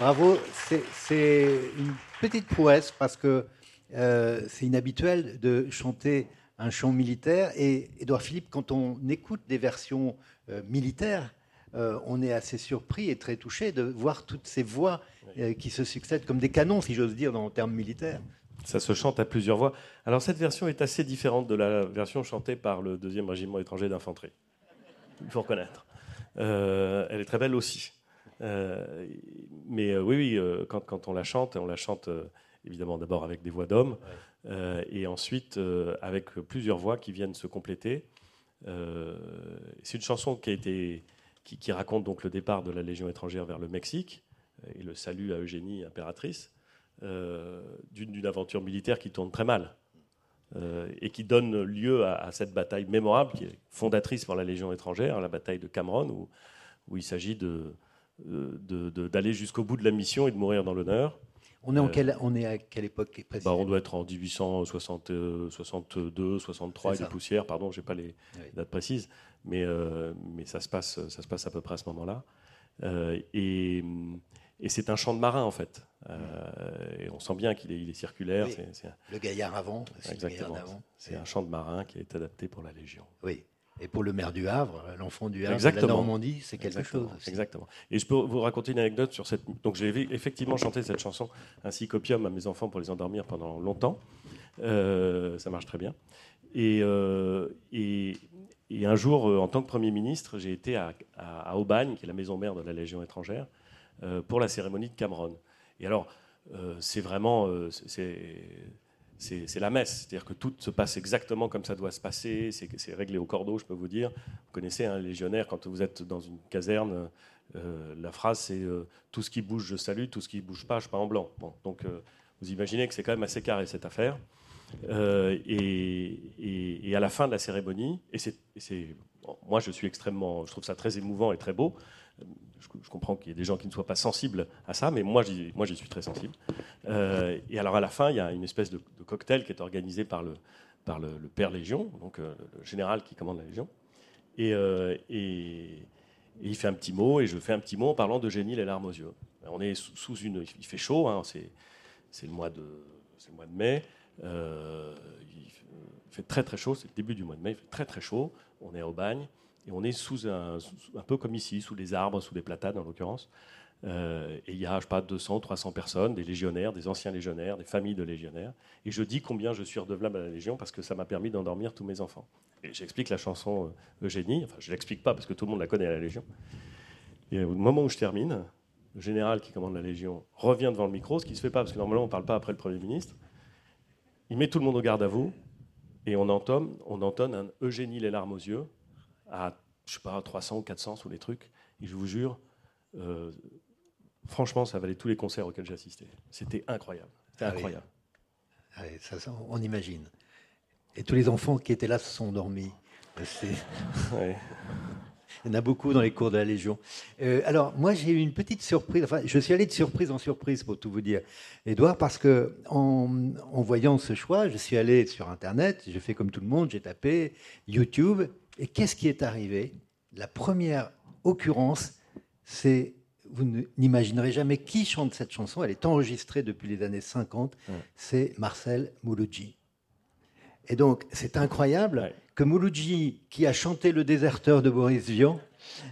Speaker 2: Bravo. C'est une petite prouesse parce que euh, c'est inhabituel de chanter un chant militaire. Et Édouard Philippe, quand on écoute des versions euh, militaires, euh, on est assez surpris et très touché de voir toutes ces voix qui se succèdent comme des canons, si j'ose dire, dans le terme militaire.
Speaker 3: Ça se chante à plusieurs voix. Alors cette version est assez différente de la version chantée par le deuxième régiment étranger d'infanterie. Il faut reconnaître. Elle est très belle aussi. mais oui, oui, quand, quand, on la chante, on la chante évidemment d'abord avec des voix d'hommes, euh, et ensuite euh, avec plusieurs voix qui viennent se compléter. Euh, c'est une chanson qui, a été, qui, raconte donc le départ de la Légion étrangère vers le Mexique et le salut à Eugénie, impératrice, d'une aventure militaire qui tourne très mal. Et qui donne lieu à, cette bataille mémorable qui est fondatrice pour la Légion étrangère, la bataille de Cameron, où, où il s'agit de, d'aller jusqu'au bout de la mission et de mourir dans l'honneur.
Speaker 2: On est, en quelle, on est à quelle époque
Speaker 3: bah, On doit être en 1862, 63 et des poussières, pardon, je n'ai pas les dates précises, mais, euh, mais ça, se passe, ça se passe à peu près à ce moment-là. Euh, et, et c'est un champ de marin, en fait. Euh, et on sent bien qu'il est, il est circulaire.
Speaker 2: Le gaillard avant.
Speaker 3: Exactement. C'est un champ de marin qui est adapté pour la Légion.
Speaker 2: Oui. Et pour le maire du Havre, l'enfant du Havre, de la Normandie, c'est quelque chose.
Speaker 3: Exactement. Et je peux vous raconter une anecdote sur cette. Donc j'ai effectivement chanté cette chanson ainsi qu'opium à mes enfants pour les endormir pendant longtemps. Euh, ça marche très bien. Et, euh, et, et, un jour, en tant que Premier ministre, j'ai été à, à, Aubagne, qui est la maison mère de la Légion étrangère, pour la cérémonie de Cameron. Et alors, c'est vraiment. c'est c'est la messe. C'est-à-dire que tout se passe exactement comme ça doit se passer. C'est réglé au cordeau, je peux vous dire. Vous connaissez un légionnaire, quand vous êtes dans une caserne, euh, la phrase c'est euh, Tout ce qui bouge, je salue, tout ce qui ne bouge pas, je pas en blanc. Bon, donc euh, vous imaginez que c'est quand même assez carré cette affaire. Et, à la fin de la cérémonie, et c'est moi je suis extrêmement, je trouve ça très émouvant et très beau je, comprends qu'il y ait des gens qui ne soient pas sensibles à ça, mais moi, j'y, moi, j'y suis très sensible. Euh, et alors, à la fin, il y a une espèce de, cocktail qui est organisé par le, par le, Père Légion, donc euh, le général qui commande la Légion. Euh, et, il fait un petit mot, et je fais un petit mot en parlant de Génie les larmes aux yeux. On est sous, une. Il fait chaud, hein, c'est, c'est, le mois de, c'est le mois de mai. il fait très très chaud, c'est le début du mois de mai, il fait très très chaud. On est au bagne. Et on est sous un, peu comme ici, sous des arbres, sous des platanes en l'occurrence. Euh, et il y a, je sais pas, 200, 300 personnes, des légionnaires, des anciens légionnaires, des familles de légionnaires. Et je dis combien je suis redevable à la Légion parce que ça m'a permis d'endormir tous mes enfants. Et j'explique la chanson euh, Eugénie, enfin je ne l'explique pas parce que tout le monde la connaît à la Légion. Et au moment où je termine, le général qui commande la Légion revient devant le micro, ce qui ne se fait pas parce que normalement on ne parle pas après le Premier ministre. Il met tout le monde au garde à vous et on on entonne un Eugénie les larmes aux yeux à, je sais pas, 300 ou 400 sous les trucs. Et je vous jure, euh, franchement, ça valait tous les concerts auxquels j'ai assisté. C'était incroyable. C'était ah incroyable.
Speaker 2: Ah ça, on imagine. Et tous les enfants qui étaient là se sont endormis. Il y en a beaucoup dans les cours de la Légion. Euh, alors, moi, j'ai eu une petite surprise. Enfin, je suis allé de surprise en surprise, pour tout vous dire, Edouard, parce que en, en voyant ce choix, je suis allé sur Internet, j'ai fait comme tout le monde, j'ai tapé YouTube, et qu'est-ce qui est arrivé? La première occurrence, c'est, vous n'imaginerez jamais qui chante cette chanson, elle est enregistrée depuis les années 50, c'est Marcel Mouloudji. Et donc, c'est incroyable que Mouloudji, qui a chanté Le déserteur de Boris Vian,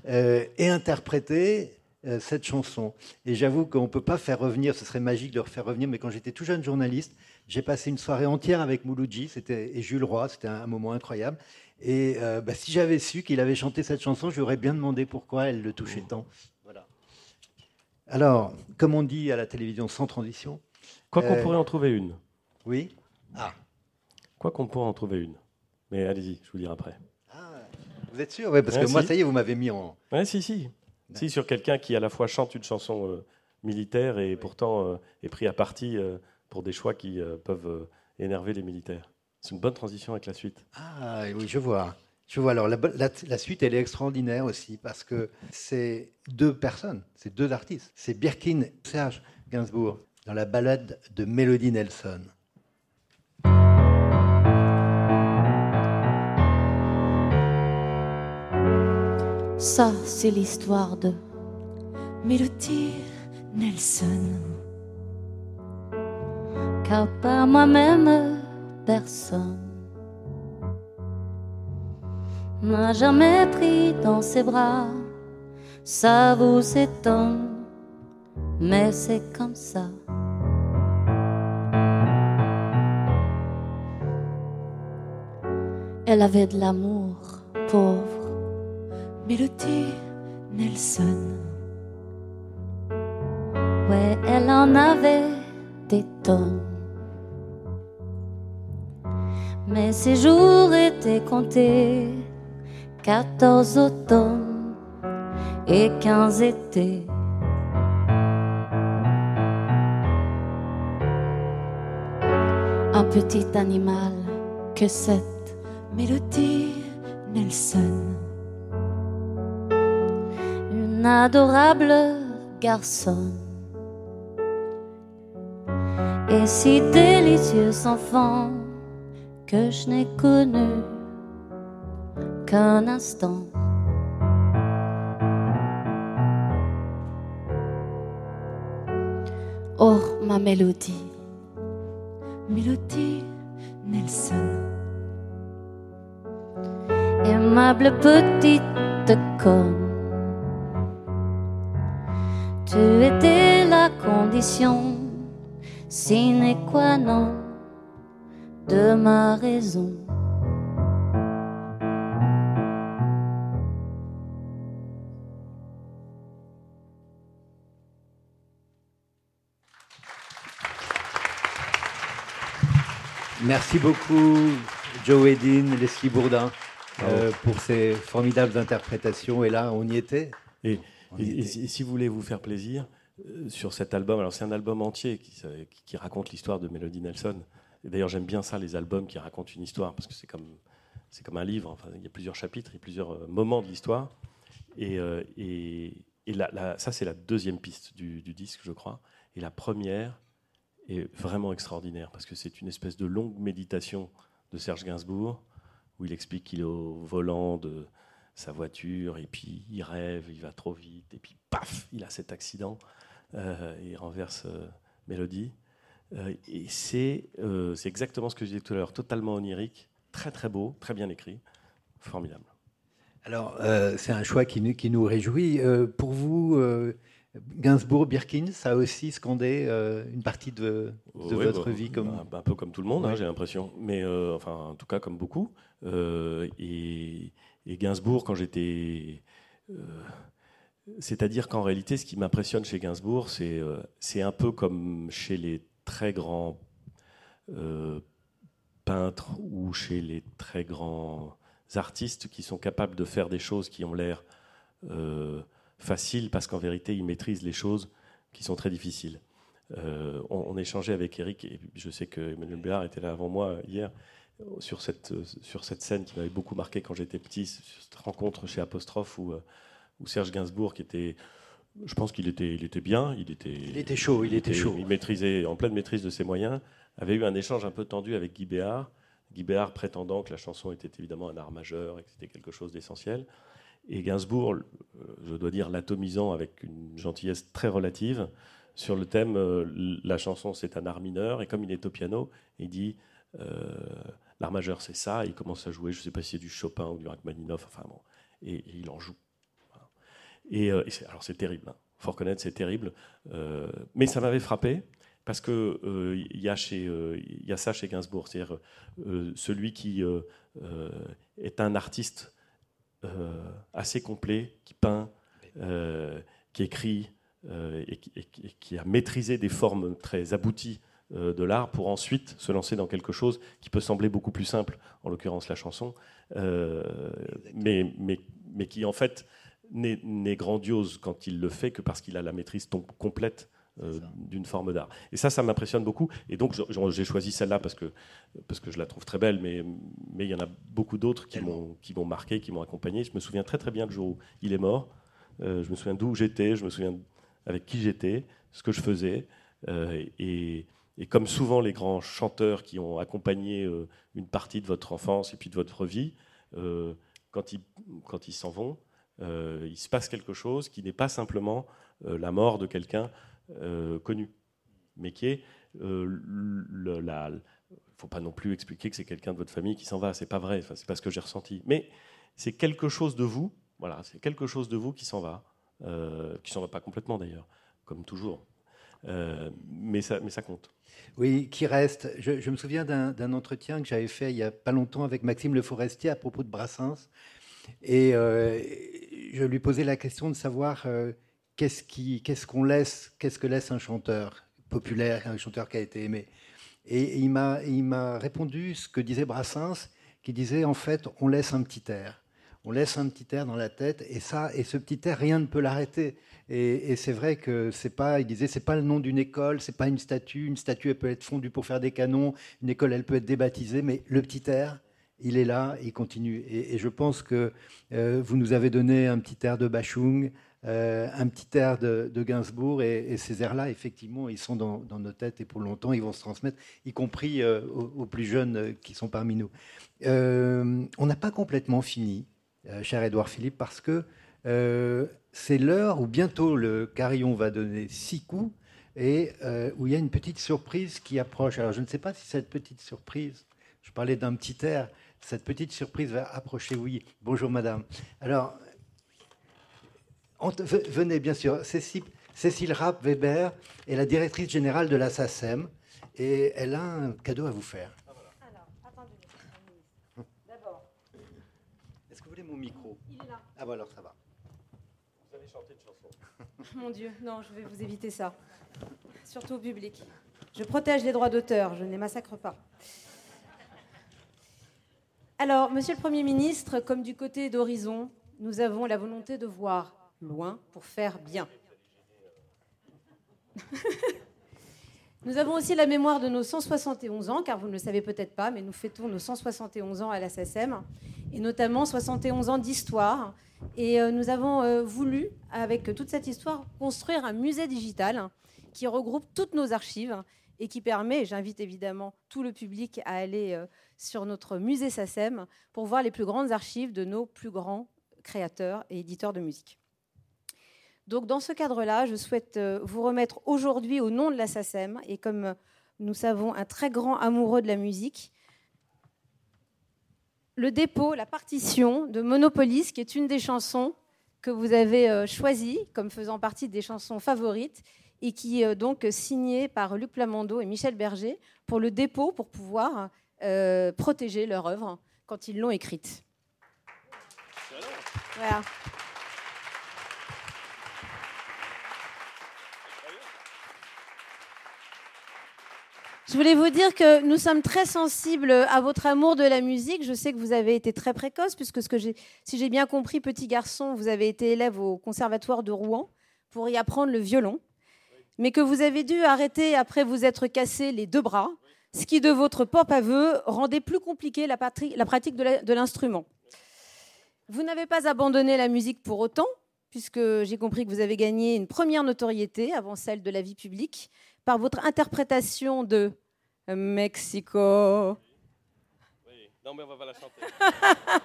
Speaker 2: euh, ait interprété euh, cette chanson. Et j'avoue qu'on ne peut pas faire revenir, ce serait magique de refaire revenir, mais quand j'étais tout jeune journaliste, j'ai passé une soirée entière avec Mouloudji et Jules Roy, c'était un moment incroyable. Et euh, bah, si j'avais su qu'il avait chanté cette chanson, j'aurais bien demandé pourquoi elle le touchait tant. Voilà. Alors, comme on dit à la télévision, sans transition.
Speaker 3: Quoi qu'on euh, pourrait en trouver une.
Speaker 2: Oui. Ah.
Speaker 3: Quoi qu'on pourrait en trouver une. Mais allez-y, je vous dirai après.
Speaker 2: Ah, vous êtes sûr? Oui, parce que moi, ça y est, vous m'avez mis en.
Speaker 3: Oui, si, si. Si, sur quelqu'un qui à la fois chante une chanson euh, militaire et pourtant est pris à partie pour des choix qui peuvent énerver les militaires. C'est une bonne transition avec la suite.
Speaker 2: Ah oui, je vois. Je vois. Alors la, suite, elle est extraordinaire aussi parce que c'est deux personnes, c'est deux artistes. C'est Birkin Serge Gainsbourg dans la balade de Melody Nelson.
Speaker 4: Ça, c'est l'histoire de
Speaker 5: Mélodie Nelson.
Speaker 4: Car par moi-même, personne n'a jamais pris dans ses bras. Ça vous étonne, mais c'est comme ça. Elle avait de l'amour, pauvre.
Speaker 5: Mélodie Nelson.
Speaker 4: Ouais, elle en avait des tonnes. Mais ses jours étaient comptés. 14 automnes et 15 étés. Un petit animal que cette
Speaker 5: Mélodie Nelson.
Speaker 4: une adorable garçonne. Et si délicieux enfant que je n'ai connu qu'un instant. Oh, ma mélodie,
Speaker 5: Mélodie Nelson.
Speaker 4: aimable petite conne. Tu étais la condition sine qua non de ma raison.
Speaker 2: Merci beaucoup, Joe Edin, Leslie Bourdin, euh, pour ces formidables interprétations. Et là, on y était?
Speaker 3: Et,
Speaker 2: On
Speaker 3: et-
Speaker 2: y
Speaker 3: et
Speaker 2: était.
Speaker 3: si et si vous voulez vous faire plaisir euh, sur cet album, alors c'est un album entier qui raconte l'histoire de Melody Nelson. D'ailleurs, j'aime bien ça, les albums qui racontent une histoire, parce que c'est comme, c'est comme un livre. Enfin, il y a plusieurs chapitres, il y a plusieurs euh, moments de l'histoire. Et, euh, et, et la- ça, c'est la deuxième piste du, disque, je crois. Et la première est vraiment extraordinaire, parce que c'est une espèce de longue méditation de Serge Gainsbourg, où il explique qu'il est au volant de sa voiture, et puis il rêve, il va trop vite, et puis paf, il a cet accident, euh, et il renverse Mélodie. Euh, et c'est euh, c'est exactement ce que je disais tout à l'heure, totalement onirique, très très beau, très bien écrit, formidable.
Speaker 2: Alors, euh, c'est un choix qui nous, qui nous réjouit. Euh, pour vous, euh, Gainsbourg, Birkin, ça a aussi scandé une partie de, de
Speaker 3: Ouais,
Speaker 2: votre
Speaker 3: bah,
Speaker 2: vie comme...
Speaker 3: un, un peu comme tout le monde, hein, j'ai l'impression. Mais enfin, en tout cas, comme beaucoup. Et, et Gainsbourg, quand j'étais. C'est-à-dire qu'en réalité, ce qui m'impressionne chez Gainsbourg, c'est un peu comme chez les très grands euh, peintres ou chez les très grands artistes qui sont capables de faire des choses qui ont l'air euh, faciles parce qu'en vérité, ils maîtrisent les choses qui sont très difficiles. Euh, on, échangeait avec Eric, et je sais que Emmanuel Béard était là avant moi hier, sur cette, sur cette scène qui m'avait beaucoup marqué quand j'étais petit, cette rencontre chez Apostrophe où, où Serge Gainsbourg, qui était, je pense qu'il était, il était bien, il était,
Speaker 2: Il était chaud, il était chaud.
Speaker 3: il maîtrisait, en pleine maîtrise de ses moyens, avait eu un échange un peu tendu avec Guy Béard, Guy Béard prétendant que la chanson était évidemment un art majeur et que c'était quelque chose d'essentiel. Et Gainsbourg, euh, je dois dire, l'atomisant avec une gentillesse très relative sur le thème euh, la chanson c'est un art mineur et comme il est au piano, il dit euh, l'art majeur c'est ça, et il commence à jouer, je ne sais pas si c'est du Chopin ou du Rachmaninoff, enfin bon, et, et il en joue. Et, euh, et alors c'est terrible, hein. faut reconnaître c'est terrible, Euh, mais ça m'avait frappé parce que il y a chez euh, y a ça chez Gainsbourg, c'est-à-dire celui qui est un artiste assez complet, qui peint, qui écrit et, qui, et a maîtrisé des formes très abouties de l'art pour ensuite se lancer dans quelque chose qui peut sembler beaucoup plus simple, en l'occurrence la chanson, mais, mais, mais qui en fait n'est grandiose quand il le fait que parce qu'il a la maîtrise complète euh, d'une forme d'art. Et ça, ça m'impressionne beaucoup. Et donc, j'ai choisi celle-là parce que, parce que je la trouve très belle, mais mais il y en a beaucoup d'autres qui m'ont marqué, qui m'ont accompagné. Je me souviens très très bien le jour où il est mort. Euh, je me souviens d'où j'étais, je me souviens avec qui j'étais, ce que je faisais. Euh, et, et comme souvent les grands chanteurs qui ont accompagné une partie de votre enfance et puis de votre vie, quand ils, quand ils s'en vont, Euh, il se passe quelque chose qui n'est pas simplement euh, la mort de quelqu'un connu, mais qui est le, la. Il ne faut pas non plus expliquer que c'est quelqu'un de votre famille qui s'en va. C'est pas vrai. Enfin, c'est pas ce que j'ai ressenti. Mais c'est quelque chose de vous. Voilà, c'est quelque chose de vous qui s'en va, qui s'en va pas complètement d'ailleurs, comme toujours. mais, ça, mais ça compte.
Speaker 2: Oui, qui reste. Je, me souviens d'un entretien que j'avais fait il n'y a pas longtemps avec Maxime Le Forestier à propos de Brassens. Et euh, je lui posais la question de savoir euh, qu'est-ce qu'on laisse, qu'est-ce que laisse un chanteur populaire, un chanteur qui a été aimé. Et il m'a répondu ce que disait Brassens, qui disait en fait, on laisse un petit air. On laisse un petit air dans la tête, et ça, et ce petit air, rien ne peut l'arrêter. Et, c'est vrai que c'est pas, il disait, c'est pas le nom d'une école, c'est pas une statue. Une statue, elle peut être fondue pour faire des canons. Une école, elle peut être débaptisée, mais le petit air, il est là, il continue. Et, je pense que euh, vous nous avez donné un petit air de Bachung, euh, un petit air de, Gainsbourg, et, ces airs-là, effectivement, ils sont dans, nos têtes et pour longtemps, ils vont se transmettre, y compris euh, aux, plus jeunes qui sont parmi nous. on n'a pas complètement fini, cher Édouard Philippe, parce que c'est l'heure où bientôt le carillon va donner six coups et où il y a une petite surprise qui approche. Alors je ne sais pas si cette petite surprise, je parlais d'un petit air, cette petite surprise va approcher. Oui, bonjour madame. Alors, venez bien sûr. Cécile, Cécile Rapp Weber est la directrice générale de la SACEM et elle a un cadeau à vous faire. Alors, attendez, D'abord. Est-ce que vous voulez mon micro?
Speaker 6: Il est là.
Speaker 2: Ah, bon, alors ça va.
Speaker 6: Mon Dieu, non, je vais vous éviter ça. Surtout au public. Je protège les droits d'auteur, je ne les massacre pas. Alors, Monsieur le Premier ministre, comme du côté d'Horizon, nous avons la volonté de voir loin pour faire bien. nous avons aussi la mémoire de nos 171 ans, car vous ne le savez peut-être pas, mais nous fêtons nos 171 ans à la SSM, et notamment 71 ans d'histoire et euh, nous avons euh, voulu, avec toute cette histoire, construire un musée digital qui regroupe toutes nos archives et qui permet, j'invite évidemment tout le public à aller euh, sur notre musée SACEM pour voir les plus grandes archives de nos plus grands créateurs et éditeurs de musique. Donc dans ce cadre-là, je souhaite vous remettre aujourd'hui au nom de la SACEM, et comme nous savons un très grand amoureux de la musique, le dépôt, la partition de Monopolis, qui est une des chansons que vous avez euh, choisies comme faisant partie des chansons favorites et qui est euh, donc signée par Luc Plamando et Michel Berger pour le dépôt pour pouvoir euh, protéger leur œuvre quand ils l'ont écrite. Voilà. Je voulais vous dire que nous sommes très sensibles à votre amour de la musique. Je sais que vous avez été très précoce, puisque si j'ai bien compris, petit garçon, vous avez été élève au conservatoire de Rouen pour y apprendre le violon, mais que vous avez dû arrêter après vous être cassé les deux bras, ce qui, de votre propre aveu, rendait plus compliqué la, pratique de l'instrument. Vous n'avez pas abandonné la musique pour autant, puisque j'ai compris que vous avez gagné une première notoriété avant celle de la vie publique par votre interprétation de Mexico. Non, mais on va la chanter.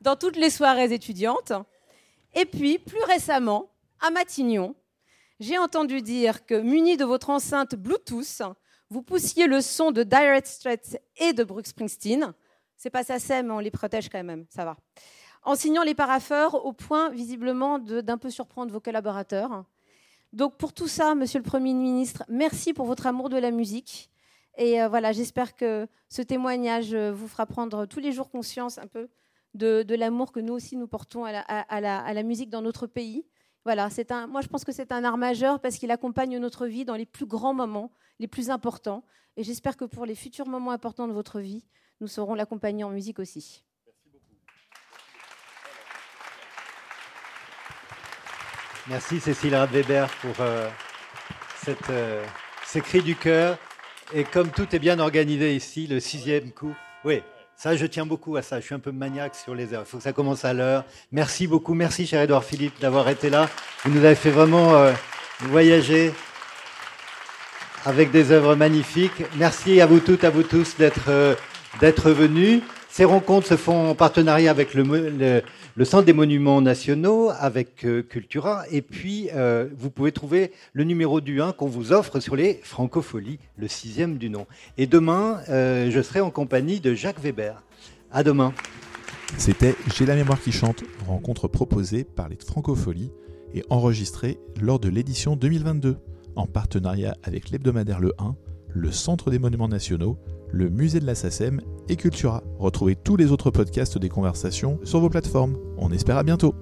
Speaker 6: Dans toutes les soirées étudiantes. Et puis, plus récemment, à Matignon, j'ai entendu dire que, muni de votre enceinte Bluetooth, vous poussiez le son de Dire Straits et de Bruce Springsteen. C'est pas ça, mais on les protège quand même, ça va. En signant les parapheurs au point, visiblement, d'un peu surprendre vos collaborateurs. Donc, pour tout ça, monsieur le Premier ministre, merci pour votre amour de la musique. Et euh, voilà, j'espère que ce témoignage euh, vous fera prendre tous les jours conscience un peu de, l'amour que nous aussi nous portons à la, musique dans notre pays. Voilà, c'est un, moi je pense que c'est un art majeur parce qu'il accompagne notre vie dans les plus grands moments, les plus importants. Et j'espère que pour les futurs moments importants de votre vie, nous saurons l'accompagner en musique aussi. Merci beaucoup.
Speaker 2: Merci Cécile Radweber pour euh, cette, ces cris du cœur. Et comme tout est bien organisé ici, le sixième coup. Oui, ça, je tiens beaucoup à ça. Je suis un peu maniaque sur les heures. Il faut que ça commence à l'heure. Merci beaucoup. Merci, cher Edouard Philippe, d'avoir été là. Vous nous avez fait vraiment euh, voyager avec des œuvres magnifiques. Merci à vous toutes, à vous tous d'être euh, d'être venus. Ces rencontres se font en partenariat avec le, Centre des Monuments Nationaux, avec euh, Cultura, et puis euh, vous pouvez trouver le numéro du 1 qu'on vous offre sur les francopholies, le sixième du nom. Et demain, euh, je serai en compagnie de Jacques Weber. À demain.
Speaker 1: C'était J'ai la mémoire qui chante, rencontre proposée par les Francopholies et enregistrée lors de l'édition 2022, en partenariat avec l'hebdomadaire Le 1, le Centre des Monuments Nationaux, le Musée de la SACEM et Cultura. Retrouvez tous les autres podcasts des conversations sur vos plateformes. On espère à bientôt